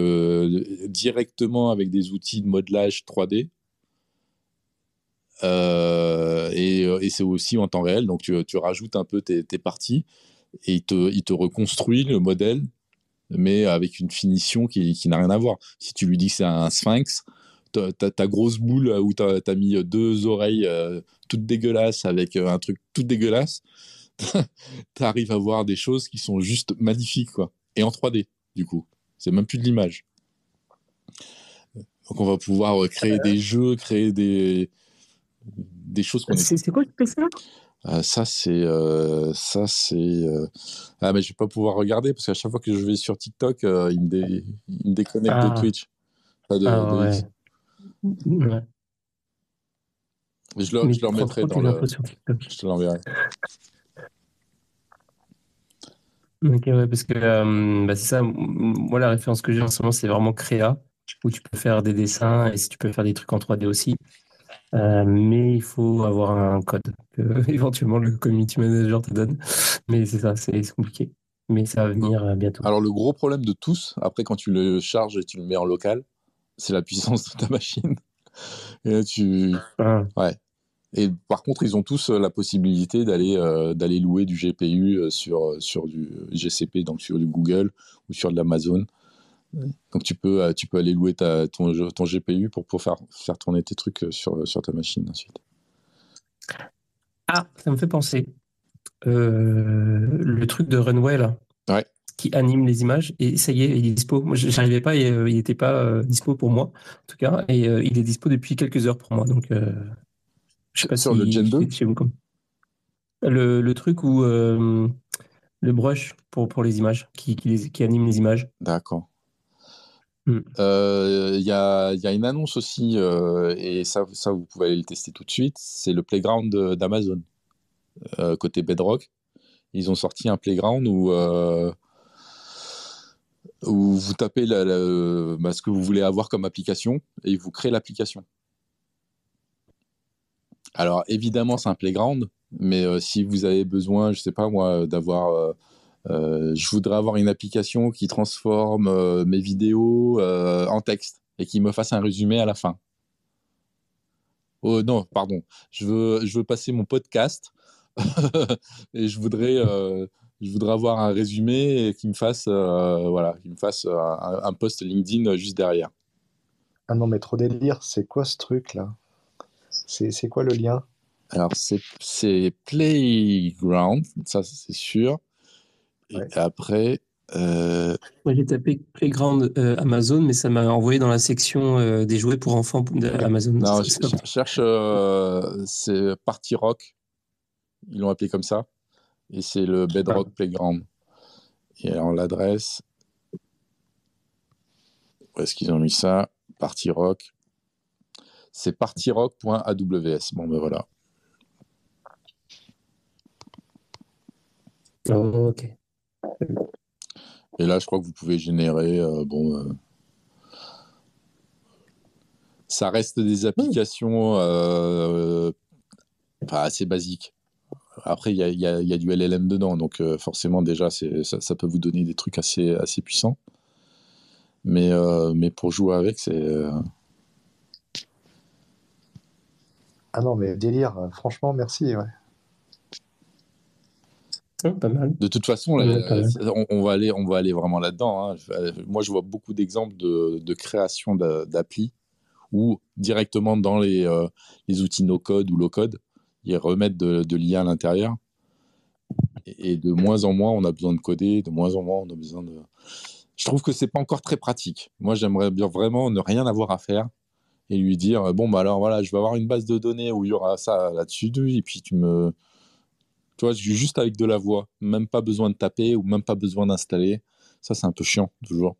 directement avec des outils de modelage 3D. et, c'est aussi en temps réel, donc tu, tu rajoutes un peu tes, tes parties et il te, il te reconstruit le modèle, mais avec une finition qui, qui n'a rien à voir. Si tu lui dis que c'est un sphinx, ta, grosse boule où tu as, mis deux oreilles euh, toutes dégueulasses avec euh, un truc tout dégueulasse, tu arrives à voir des choses qui sont juste magnifiques, quoi. Et en 3D, du coup. C'est même plus de l'image. Donc on va pouvoir créer des jeux, créer des, des choses qu'on C'est quoi ça? Euh, ça c'est euh, ça c'est euh, ah mais je vais pas pouvoir regarder parce qu'à chaque fois que je vais sur TikTok il me, il, me déconnecte de ah. Twitch pas de, ah, ouais. ouais. je, le, je le remettrai dans le je te l'enverrai ok ouais parce que bah, c'est ça moi la référence que j'ai en ce moment c'est vraiment Créa où tu peux faire des dessins et si tu peux faire des trucs en 3D aussi euh, mais il faut avoir un code que éventuellement le community manager te donne. Mais c'est ça, c'est compliqué. Mais ça va venir euh, bientôt. Alors le gros problème de tous, après quand tu le charges et tu le mets en local, c'est la puissance de ta machine. Et là, tu... Ah. Ouais. Et par contre, ils ont tous euh, la possibilité d'aller d'aller louer du GPU sur, sur du GCP, donc sur du Google ou sur de l'Amazon. Donc tu peux, euh, tu peux aller louer ta, ton, ton GPU pour, pour faire, faire tourner tes trucs euh, sur, sur ta machine ensuite. Ah, ça me fait penser. Euh, le truc de Runway, là, qui anime les images, et ça y est, il est dispo. Moi, j'arrivais pas, il n'était pas dispo pour moi, en tout cas, et il est dispo depuis quelques heures pour moi. Donc, je sais pas sur le Gen 2 chez vous comme... le, le, truc où le brush pour, pour les images, qui, qui, qui anime les images. D'accord. Mm. Euh, il y, a, une annonce aussi, euh, et ça, vous pouvez aller le tester tout de suite. C'est le playground d'Amazon, euh, côté Bedrock. Ils ont sorti un playground où, vous tapez bah, ce que vous voulez avoir comme application et ils vous créent l'application. Alors évidemment, c'est un playground, mais si vous avez besoin, je sais pas moi, d'avoir je voudrais avoir une application qui transforme euh, mes vidéos euh, en texte et qui me fasse un résumé à la fin. Oh non, pardon. Je veux, je veux passer mon podcast et je voudrais, je voudrais avoir un résumé et qui me fasse, voilà, qui me fasse un, un, post LinkedIn juste derrière. Ah non, mais trop délire. C'est quoi ce truc là? C'est quoi le lien? Alors c'est Playground, ça c'est sûr. Et après. Euh... Moi, j'ai tapé Playground euh, Amazon, mais ça m'a envoyé dans la section euh, des jouets pour enfants d'Amazon. Non, je, cherche. C'est Party Rock. Ils l'ont appelé comme ça. Et c'est le Bedrock ah. Playground. Et alors, l'adresse. Où est-ce qu'ils ont mis ça? Party Rock. C'est partyrock.aws. Bon, ben voilà. Oh, ok. Et là, je crois que vous pouvez générer, euh, bon, euh, ça reste des applications euh, assez basiques. Après, il y a, y a, du LLM dedans, donc forcément déjà, ça, ça, peut vous donner des trucs assez, assez puissants. Mais, mais pour jouer avec, c'est... Ah non, mais délire, franchement, merci. Ouais. De toute façon, on, va aller, on va aller vraiment là-dedans. Hein. Moi, je vois beaucoup d'exemples de, création d'applis où directement dans les, euh, les outils no-code ou low-code, ils remettent de, de l'IA à l'intérieur. Et, de moins en moins, on a besoin de coder, de moins en moins, on a besoin de. Je trouve que c'est pas encore très pratique. Moi, j'aimerais bien vraiment ne rien avoir à faire et lui dire bon, bah alors voilà, je vais avoir une base de données où il y aura ça là-dessus, et puis tu me tu vois, juste avec de la voix, même pas besoin de taper ou même pas besoin d'installer. Ça, c'est un peu chiant, toujours.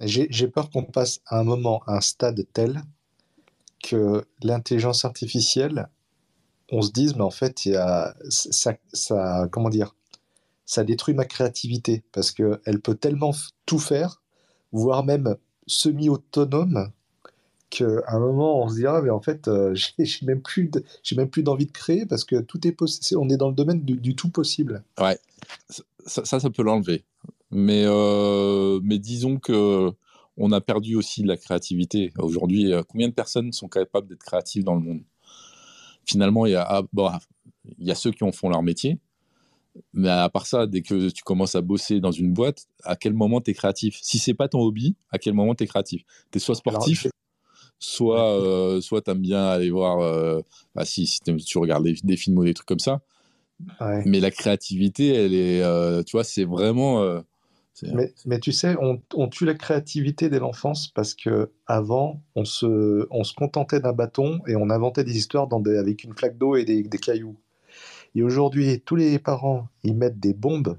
J'ai peur qu'on passe à un moment, à un stade tel que l'intelligence artificielle, on se dise, mais en fait, y a, ça, ça, comment dire, ça détruit ma créativité parce qu'elle peut tellement tout faire, voire même semi-autonome, qu'à un moment, on se dira, mais en fait, euh, j'ai même plus j'ai même plus d'envie de créer parce que tout est possible. On est dans le domaine du, tout possible. Ouais, ça, ça, peut l'enlever. Mais, euh, mais disons que on a perdu aussi de la créativité. Aujourd'hui, euh, combien de personnes sont capables d'être créatives dans le monde? Finalement, il y a, ah, il y a ceux qui en font leur métier, mais à part ça, dès que tu commences à bosser dans une boîte, à quel moment tu es créatif? Si c'est pas ton hobby, à quel moment tu es créatif? Tu es soit sportif, soit, euh, soit tu aimes bien aller voir, euh, bah, si, si tu regardes des, films ou des trucs comme ça. Mais la créativité, elle est, euh, tu vois, c'est vraiment. Mais, mais, tu sais, on, on, tue la créativité dès l'enfance parce que avant, on se, on se contentait d'un bâton et on inventait des histoires dans avec une flaque d'eau et des, des cailloux. Et aujourd'hui, tous les parents, ils mettent des bombes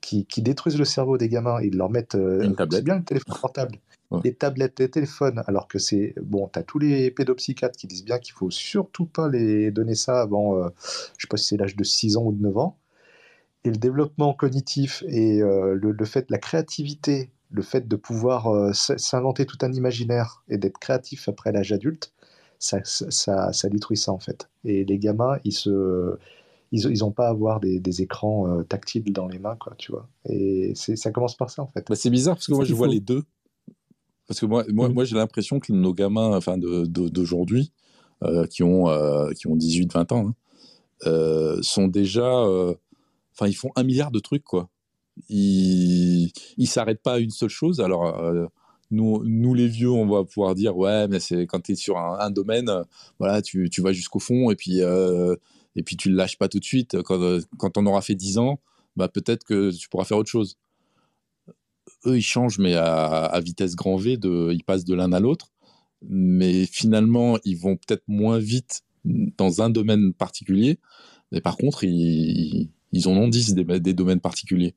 qui, qui, détruisent le cerveau des gamins. Ils leur mettent euh, bien le téléphone portable, les tablettes, les téléphones, alors que c'est bon. Tu as tous les pédopsychiatres qui disent bien qu'il faut surtout pas les donner ça avant, euh, je sais pas si c'est l'âge de 6 ans ou de 9 ans. Et le développement cognitif et euh, le, le, fait, la créativité, le fait de pouvoir euh, s'inventer tout un imaginaire et d'être créatif après l'âge adulte, ça, ça, ça, détruit ça en fait. Et les gamins, ils se ils n'ont pas à avoir des, des écrans euh, tactiles dans les mains, quoi, tu vois. Et ça commence par ça, en fait. Bah, c'est bizarre parce que moi, je vois les deux. Parce que moi, moi, mm. moi j'ai l'impression que nos gamins enfin, d'aujourd'hui, euh, qui, ont, euh, qui ont 18-20 ans, hein, sont déjà. Enfin, ils font un milliard de trucs, quoi. Ils ne s'arrêtent pas à une seule chose. Alors. Nous, nous, les vieux, on va pouvoir dire ouais, mais c'est quand tu es sur un, domaine, voilà, tu, tu vas jusqu'au fond et puis et puis tu le lâches pas tout de suite. Quand, euh, quand on aura fait 10 ans, bah, peut-être que tu pourras faire autre chose. Eux, ils changent, mais à, vitesse grand V, de, ils passent de l'un à l'autre. Mais finalement, ils vont peut-être moins vite dans un domaine particulier. Mais par contre, ils, ils en ont 10 des, des domaines particuliers.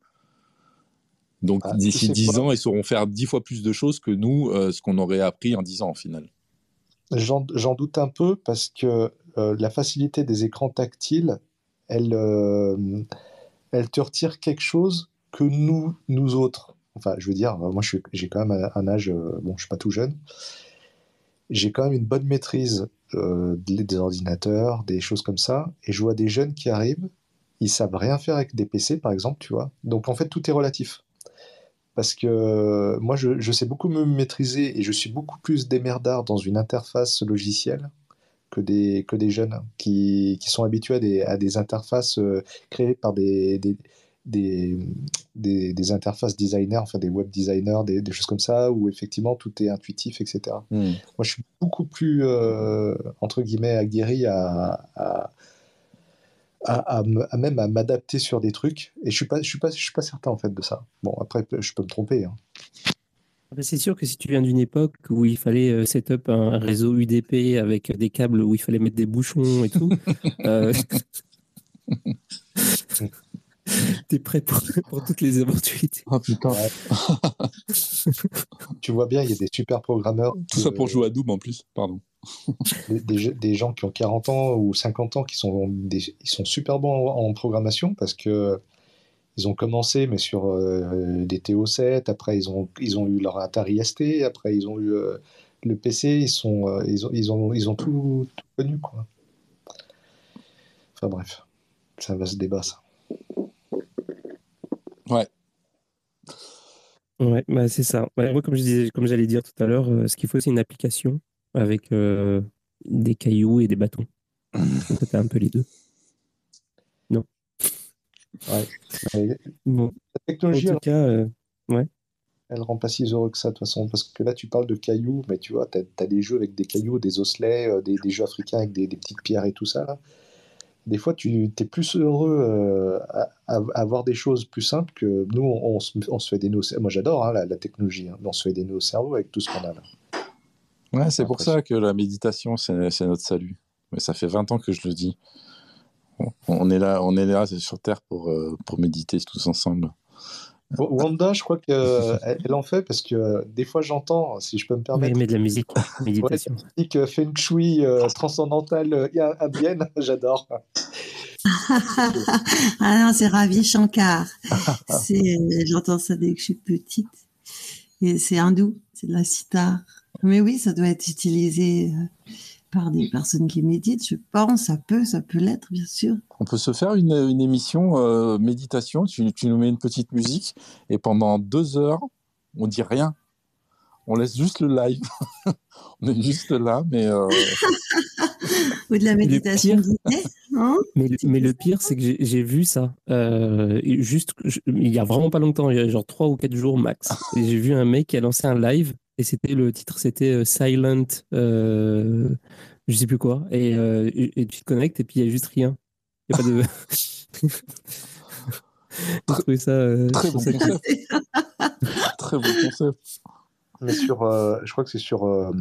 Donc ah, d'ici 10 ans, ils sauront faire 10 fois plus de choses que nous, euh, ce qu'on aurait appris en 10 ans au final. J'en doute un peu parce que euh, la facilité des écrans tactiles, elle, euh, elle te retire quelque chose que nous, nous autres, enfin, je veux dire, moi, j'ai quand même un, âge, euh, bon, je suis pas tout jeune, j'ai quand même une bonne maîtrise des ordinateurs, des choses comme ça, et je vois des jeunes qui arrivent, ils savent rien faire avec des PC, par exemple, tu vois. Donc, en fait, tout est relatif. Parce que moi, je, sais beaucoup me maîtriser et je suis beaucoup plus démerdard dans une interface logicielle que des, jeunes qui, sont habitués à des, interfaces euh, créées par des, des, des, interfaces designers, enfin des web designers, des, des, choses comme ça, où effectivement tout est intuitif, etc. Hmm. Moi, je suis beaucoup plus, euh, entre guillemets, aguerri à, à, à, à, même à m'adapter sur des trucs, et je suis pas, je suis pas, je suis pas certain en fait de ça. Bon, après, je peux me tromper. Hein. Ah bah, c'est sûr que si tu viens d'une époque où il fallait euh, set up un réseau UDP avec des câbles où il fallait mettre des bouchons et tout, euh... t'es prêt pour, toutes les éventualités. Oh putain. tu vois bien, il y a des super programmeurs. Tout ça pour jouer à Doom en plus, pardon. Des, des, gens qui ont 40 ans ou 50 ans qui sont, ils sont super bons en programmation parce que ils ont commencé, mais sur euh, des TO7. Après, ils ont, ils ont eu leur Atari ST. Après, ils ont eu euh, le PC. Ils, sont, euh, ils, ont, ils, ont, ils ont tout, connu. Quoi. Enfin bref, ça va se débat, ça. Ouais. Ouais, bah c'est ça. moi, comme je disais, comme j'allais dire tout à l'heure, ce qu'il faut, c'est une application avec des cailloux et des bâtons. C'était un peu les deux. Bon. La technologie, en tout cas, euh, ouais. elle rend pas si heureux que ça, de toute façon. Parce que là, tu parles de cailloux, mais tu vois, tu as, des jeux avec des cailloux, des osselets, euh, des, des, jeux africains avec des, des, petites pierres et tout ça. Des fois, tu es plus heureux euh, à, avoir des choses plus simples que nous, on, se, on se, fait des nœuds. Moi, j'adore hein, la, la, technologie. Hein. On se fait des nœuds au cerveau avec tout ce qu'on a là. Ouais, c'est pour ça que la méditation, c'est notre salut. Mais ça fait 20 ans que je le dis on est là, on est là sur Terre pour, euh, pour méditer tous ensemble. Wanda, je crois qu'elle elle en fait parce que euh, des fois j'entends, si je peux me permettre. mais de la musique, méditation. musique euh, Feng Shui transcendantale à Vienne, j'adore. ah non, c'est Ravi Shankar. j'entends ça dès que je suis petite. Et c'est hindou, c'est de la sitar. Mais oui, ça doit être utilisé euh, par des personnes qui méditent, je pense. Ça peut, ça peut l'être, bien sûr. On peut se faire une, émission euh, méditation. Tu, tu nous mets une petite musique et pendant deux heures, on dit rien. On laisse juste le live. on est juste là, mais. Euh, Ou de la méditation hein mais, mais, le pire, c'est que j'ai vu ça. Euh, juste, il y a vraiment pas longtemps, il y a genre trois ou quatre jours max. Et j'ai vu un mec qui a lancé un live et c'était le titre, c'était euh, Silent, euh, je sais plus quoi. Et, et, tu te connectes et puis il y a juste rien. Il n'y a pas de. Très, ça, très, bon concept. très bon concept. Mais sur, je crois que c'est sur euh,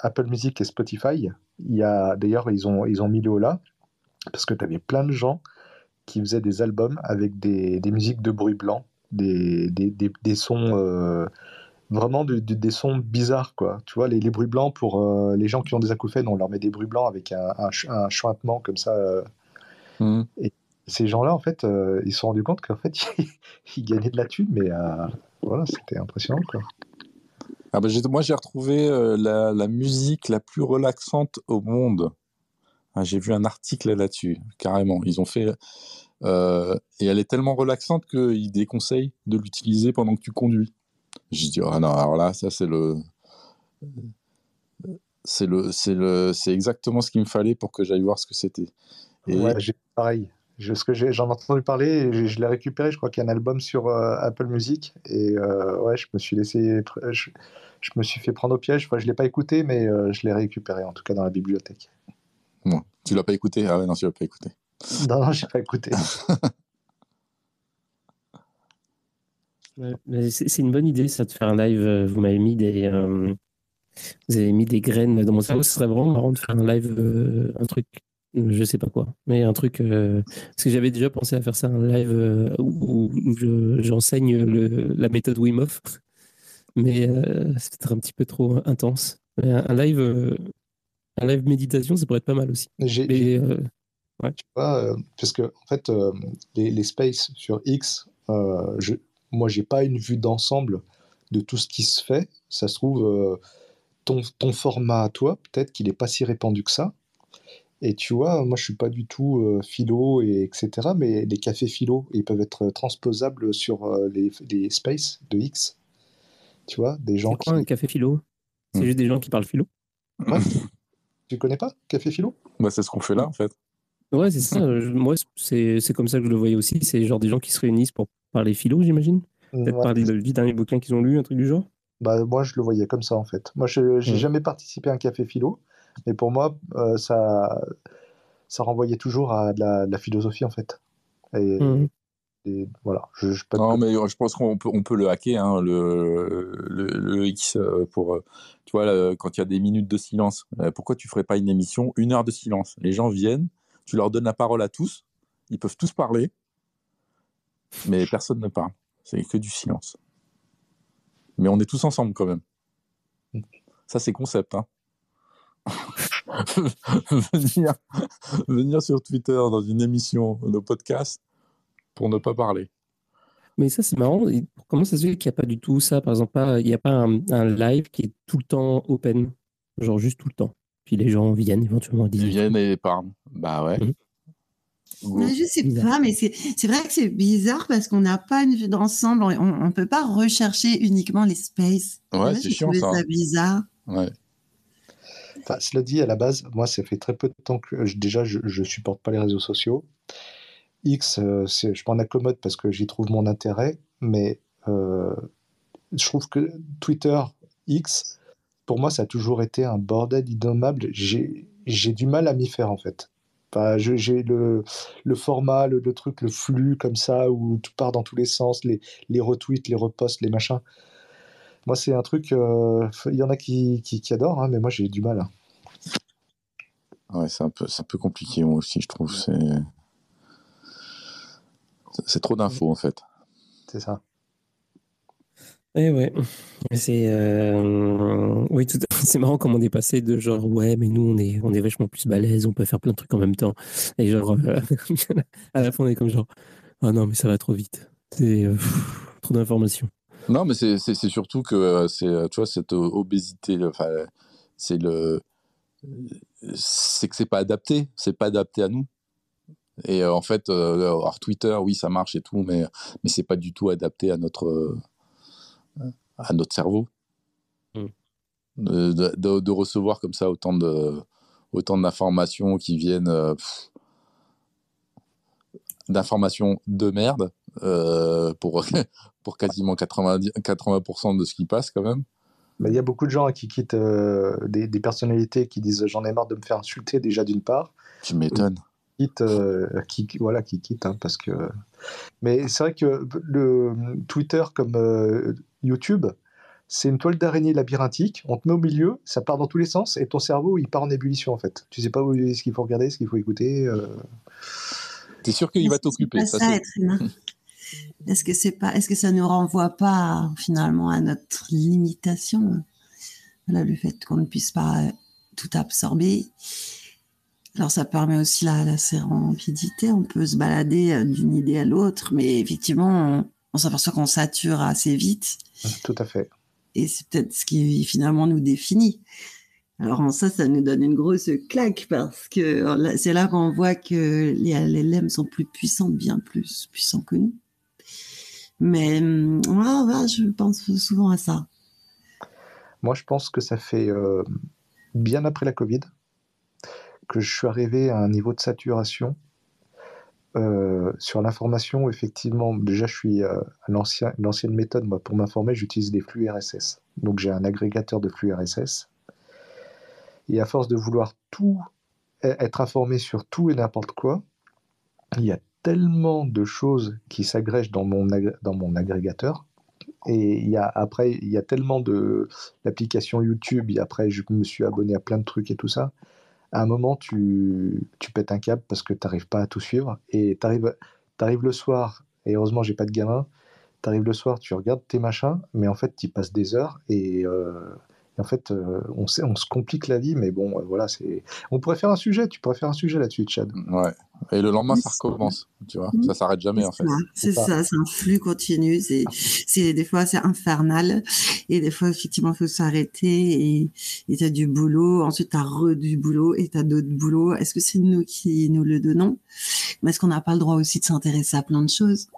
Apple Music et Spotify. Il y a d'ailleurs ils ont ils ont mis le là parce que tu avais plein de gens qui faisaient des albums avec des, des musiques de bruit blanc, des, des, des, sons euh, vraiment des sons bizarres quoi. Tu vois les, les bruits blancs pour euh, les gens qui ont des acouphènes, on leur met des bruits blancs avec un, un, un comme ça. Mmh. Et ces gens-là en fait, ils se sont rendus compte qu'en fait ils, gagnaient de la thune, mais voilà c'était impressionnant quoi. Ah bah, moi, j'ai retrouvé euh, la, musique la plus relaxante au monde. Ah, j'ai vu un article là-dessus, carrément. Ils ont fait. Euh, et elle est tellement relaxante qu'ils déconseillent de l'utiliser pendant que tu conduis. J'ai dit, ah non, alors là, ça, c'est le. C'est le, c'est le, c'est exactement ce qu'il me fallait pour que j'aille voir ce que c'était. Et... Ouais, j'ai pareil. Je, ce que j'ai, j'en ai entendu parler, et je, l'ai récupéré. Je crois qu'il y a un album sur euh, Apple Music, et euh, ouais, je me suis laissé, je, me suis fait prendre au piège. Enfin, je l'ai pas écouté, mais euh, je l'ai récupéré en tout cas dans la bibliothèque. Bon, tu l'as pas écouté? Ah ouais, non, tu l'as pas écouté. Non, non, j'ai pas écouté. c'est une bonne idée, ça, de faire un live. Vous m'avez mis des, vous avez mis des graines dans mon cerveau. Ce serait vraiment marrant de faire un live, un truc je sais pas quoi, mais un truc. Euh, parce que j'avais déjà pensé à faire ça un live euh, où, j'enseigne la méthode Wim Hof, mais euh, c'était un petit peu trop intense. un, live, un live méditation, ça pourrait être pas mal aussi. J'ai, ouais. Tu vois, parce que en fait, les, les, spaces sur X, je, moi, j'ai pas une vue d'ensemble de tout ce qui se fait. Ça se trouve, ton, ton format à toi, peut-être qu'il est pas si répandu que ça. Et tu vois, moi je suis pas du tout euh, philo et etc. Mais les cafés philo, ils peuvent être transposables sur euh, les, les spaces de X. Tu vois, des gens quoi, qui. un café philo? C'est hmm. juste des gens qui parlent philo? Ouais. tu connais pas café philo? Bah c'est ce qu'on fait là en fait. Ouais, c'est ça. moi, c'est comme ça que je le voyais aussi. C'est genre des gens qui se réunissent pour parler philo, j'imagine? Peut-être parler du dernier bouquin qu'ils ont lu, un truc du genre? Bah moi je le voyais comme ça en fait. Moi je n'ai hmm. jamais participé à un café philo. Mais pour moi, euh, ça, ça renvoyait toujours à de la, philosophie, en fait. Et, mmh. voilà. Je, non, mais je pense qu'on peut, on peut le hacker, hein, le, le, X, euh, pour, euh, tu vois, quand il y a des minutes de silence. Pourquoi tu ferais pas une émission, une heure de silence? Les gens viennent, tu leur donnes la parole à tous, ils peuvent tous parler, mais personne ne parle. C'est que du silence. Mais on est tous ensemble quand même. Ça, c'est concept. Hein. venir, venir sur Twitter dans une émission de podcast pour ne pas parler. Mais ça, c'est marrant. Comment ça se fait qu'il n'y a pas du tout ça? Par exemple, il n'y a pas un, live qui est tout le temps open, genre juste tout le temps. Puis les gens viennent éventuellement Ils viennent et parlent. Bah ouais. Je sais pas, mais c'est vrai que c'est bizarre parce qu'on n'a pas une vue d'ensemble. On ne peut pas rechercher uniquement les spaces. Ouais, c'est chiant ça. ça bizarre? Ouais cela dit, à la base, moi, ça fait très peu de temps que déjà, je, ne supporte pas les réseaux sociaux. X, euh, je m'en accommode parce que j'y trouve mon intérêt, mais euh, je trouve que Twitter, X, pour moi, ça a toujours été un bordel innommable. J'ai du mal à m'y faire, en fait. Enfin, j'ai le, le, format, le, truc, le flux comme ça, où tout part dans tous les sens, les, les retweets, les reposts, les machins. Moi, c'est un truc. Euh, il y en a qui, qui, adorent, hein, mais moi, j'ai du mal. Hein. Ouais, c'est un peu, un peu compliqué moi aussi, je trouve. C'est, c'est trop d'infos en fait. C'est ça. Eh ouais, c'est euh... oui tout. C'est marrant comme on est passé de genre ouais mais nous on est on est vachement plus balèze, on peut faire plein de trucs en même temps et genre euh, à la fin on est comme genre ah non mais ça va trop vite, euh, trop d'informations. Non mais c'est surtout que c'est tu vois cette obésité, enfin c'est le c'est que c'est pas adapté, c'est pas adapté à nous. Et en fait, alors Twitter, oui, ça marche et tout, mais mais c'est pas du tout adapté à notre à notre cerveau. De, recevoir comme ça autant de autant d'informations qui viennent euh, d'informations de merde euh, pour pour quasiment 80 80% de ce qui passe quand même. Il y a beaucoup de gens qui quittent euh, des, des, personnalités qui disent j'en ai marre de me faire insulter déjà d'une part. Tu m'étonnes. qui, voilà, qui quittent hein, parce que. Mais c'est vrai que le Twitter comme YouTube, c'est une toile d'araignée labyrinthique. On te met au milieu, ça part dans tous les sens, et ton cerveau, il part en ébullition en fait. Tu sais pas où, ce qu'il faut regarder, ce qu'il faut écouter. Euh... T'es sûr qu'il va t'occuper ça, Est-ce que c'est pas, est-ce que ça ne renvoie pas finalement à notre limitation, voilà, le fait qu'on ne puisse pas tout absorber. Alors ça permet aussi la, la sérendipité, on peut se balader euh, d'une idée à l'autre, mais effectivement, on s'aperçoit qu'on sature assez vite. Tout à fait. Et c'est peut-être ce qui finalement nous définit. Alors en ça, ça nous donne une grosse claque parce que c'est là qu'on voit que les LLM sont plus puissants, bien plus puissants que nous. Mais je pense souvent à ça. Moi, je pense que ça fait euh, bien après la Covid que je suis arrivé à un niveau de saturation euh, sur l'information, effectivement, déjà, je suis euh, à l'ancienne méthode. Moi, pour m'informer, j'utilise des flux RSS. Donc, j'ai un agrégateur de flux RSS. Et à force de vouloir tout e-, être informé sur tout et n'importe quoi, il y a tellement de choses qui s'agrègent dans mon, dans mon agrégateur. Et il y a, après, il y a tellement de l'application YouTube. Et après, je me suis abonné à plein de trucs et tout ça à un moment, tu, tu pètes un câble parce que tu n'arrives pas à tout suivre. Et tu arrives, le soir, et heureusement, j'ai pas de gamin. Tu arrives le soir, tu regardes tes machins, mais en fait, tu passes des heures et, euh, en fait, euh, on, sait, on se complique la vie, mais bon, euh, voilà, c'est. On pourrait faire un sujet, tu pourrais faire un sujet là-dessus, Chad. Ouais. Et le lendemain, ça recommence, tu vois. Ça s'arrête jamais, en fait. C'est ça, c'est un flux continu. C'est, des fois, c'est infernal. Et des fois, effectivement, il faut s'arrêter et, tu as du boulot. Ensuite, tu as re du boulot et tu as d'autres boulots. Est-ce que c'est nous qui nous le donnons? Mais est-ce qu'on n'a pas le droit aussi de s'intéresser à plein de choses?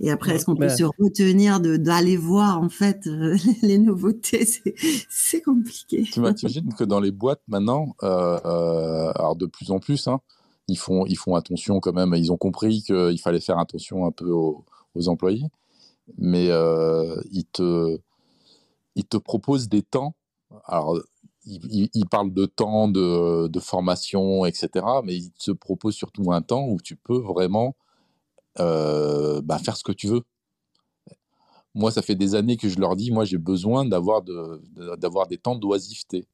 Et après, est-ce qu'on peut se retenir de d'aller voir en fait euh, les nouveautés? C'est compliqué. Tu imagines que dans les boîtes maintenant, euh, euh, alors de plus en plus, hein, ils font ils font attention quand même. Ils ont compris qu'il fallait faire attention un peu aux, employés, mais ils te ils te proposent des temps. Alors ils, ils, parlent de temps de, de formation, etc. Mais ils te proposent surtout un temps où tu peux vraiment bah, faire ce que tu veux. Moi, ça fait des années que je leur dis, moi, j'ai besoin d'avoir de, d'avoir des temps d'oisiveté.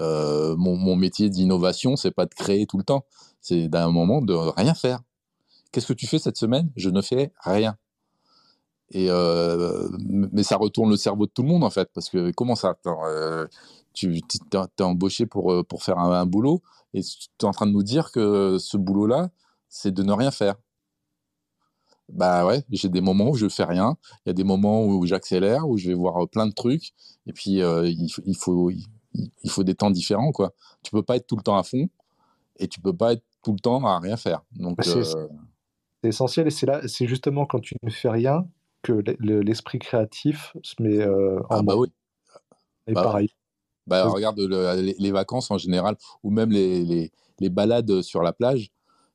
Euh, mon, métier d'innovation, c'est pas de créer tout le temps, c'est d'un moment de rien faire. Qu'est-ce que tu fais cette semaine? Je ne fais rien. Et euh, mais ça retourne le cerveau de tout le monde en fait, parce que comment ça? Tu es embauché pour, pour faire un boulot et tu es en train de nous dire que ce boulot-là, c'est de ne rien faire. Bah ouais, j'ai des moments où je fais rien. Il y a des moments où j'accélère, où je vais voir plein de trucs. Et puis, euh, il, il, faut, il, faut des temps différents, quoi. Tu peux pas être tout le temps à fond et tu peux pas être tout le temps à rien faire. Donc, euh, c'est essentiel et c'est là, c'est justement quand tu ne fais rien que l'esprit créatif se met euh, en ah bah oui. Et bah pareil. Bah, regarde les, vacances en général, ou même les, les, les balades sur la plage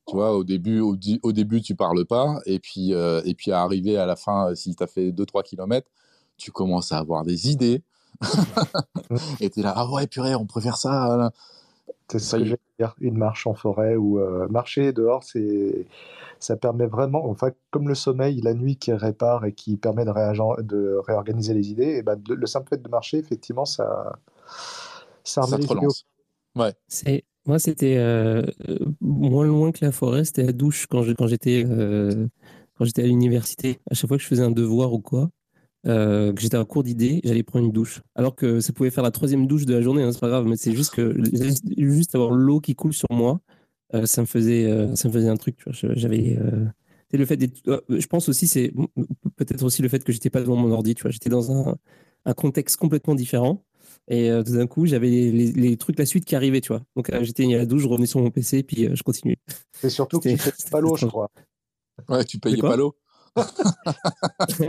tu vois, au début, au, au, début, tu parles pas, et puis, euh, et puis à arriver à la fin, si tu as fait 2-3 km, tu commences à avoir des idées. et tu es là, ah ouais, purée, on préfère ça. C'est ce que je dire, une marche en forêt ou euh, marcher dehors, c'est ça permet vraiment, enfin, comme le sommeil, la nuit qui répare et qui permet de, de réorganiser les idées, et ben, le, simple fait de marcher, effectivement, ça, ça, ça te relance. Ouais. C'est moi, c'était euh, moins loin que la forêt, c'était la douche quand j'étais euh, quand j'étais à l'université. À chaque fois que je faisais un devoir ou quoi, euh, que j'étais en cours d'idées, j'allais prendre une douche. Alors que ça pouvait faire la troisième douche de la journée, hein, c'est pas grave, mais c'est juste que juste avoir l'eau qui coule sur moi, ça me faisait ça me faisait un truc. J'avais le fait je pense aussi c'est peut-être aussi le fait que j'étais pas devant mon ordi, tu vois, j'étais dans un, un, contexte complètement différent. Et tout d'un coup, j'avais les, trucs, la suite qui arrivait, tu vois. Donc j'étais à la douche, je revenais sur mon PC, puis je continuais. C'est surtout que tu pas l'eau, je crois. Ouais, tu payais pas l'eau.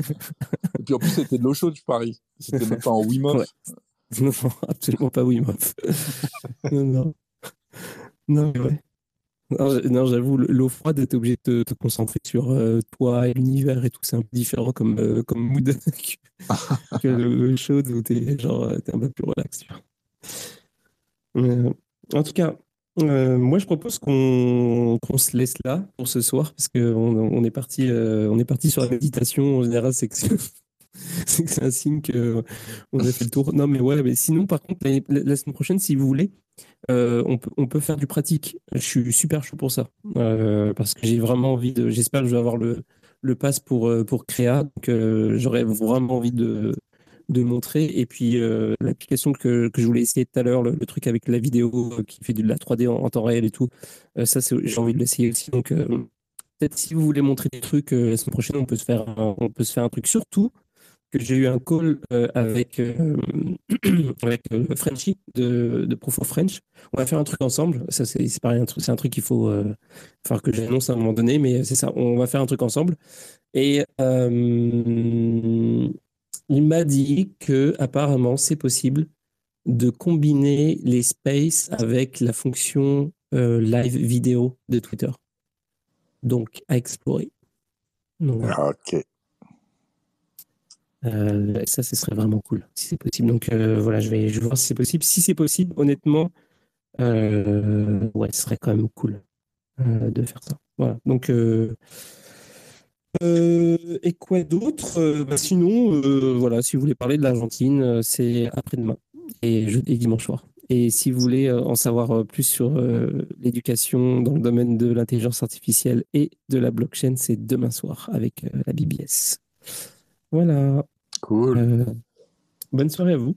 Et puis en plus, c'était de l'eau chaude, je parie. C'était même pas en Wim Hof. Non, absolument pas Hof. non, non. Non, ouais. Non, j'avoue, l'eau froide, t'es obligé de te, concentrer sur euh, toi et l'univers et tout. C'est un peu différent comme, euh, comme mood que, l'eau chaude où t'es genre, es un peu plus relax. en tout cas, euh, moi, je propose qu'on se laisse là pour ce soir, parce qu'on on est, parti, euh, on est parti sur la méditation. En général, c'est que c'est un signe qu'on a fait le tour. Non, mais ouais, mais sinon, par contre, la, semaine prochaine, si vous voulez, euh, on, peut, faire du pratique. Je suis super chaud pour ça, parce que j'ai vraiment envie de. J'espère que je vais avoir le, le pass pour, pour Créa, donc j'aurais vraiment envie de de montrer. Et puis euh, l'application que, que, je voulais essayer tout à l'heure, le, truc avec la vidéo euh, qui fait de la 3D en, temps réel et tout, euh, ça j'ai envie de l'essayer aussi. Donc peut-être si vous voulez montrer des trucs la semaine prochaine, on peut se faire un, on peut se faire un truc. Surtout que j'ai eu un call avec avec Frenchy de, Proof of French. On va faire un truc ensemble. Ça c'est pareil, c'est un truc qu'il faut faire que j'annonce à un moment donné, mais c'est ça. On va faire un truc ensemble. Et il m'a dit que apparemment c'est possible de combiner les spaces avec la fonction euh, live vidéo de Twitter. Donc à explorer. Ah, ok. Euh, ça, ce serait vraiment cool si c'est possible. Donc euh, voilà, je vais, voir si c'est possible. Si c'est possible, honnêtement, ouais, ce serait quand même cool de faire ça. Voilà. Donc euh, et quoi d'autre? Euh, bah, Sinon, euh, voilà, si vous voulez parler de l'Argentine, c'est après-demain et, dimanche soir. Et si vous voulez en savoir plus sur l'éducation dans le domaine de l'intelligence artificielle et de la blockchain, c'est demain soir avec la BBS. Voilà. Cool. Euh, bonne soirée à vous.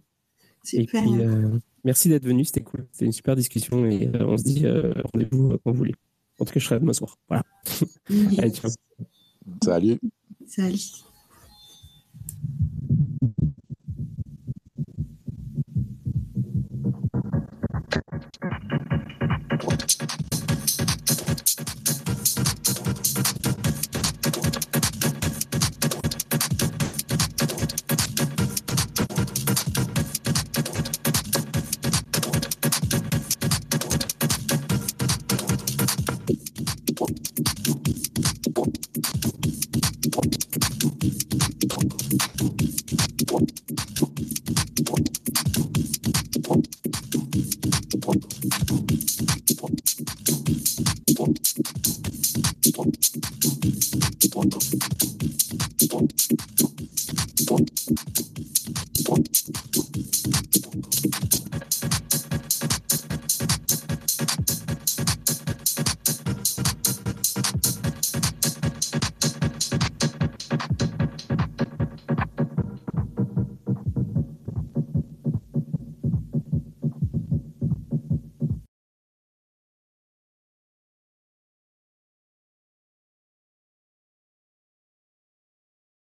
Euh, merci d'être venu, c'était cool. C'était une super discussion et euh, on se dit rendez-vous quand vous voulez. En tout cas, je serai demain soir. Voilà. Allez, ciao. Salut. Salut.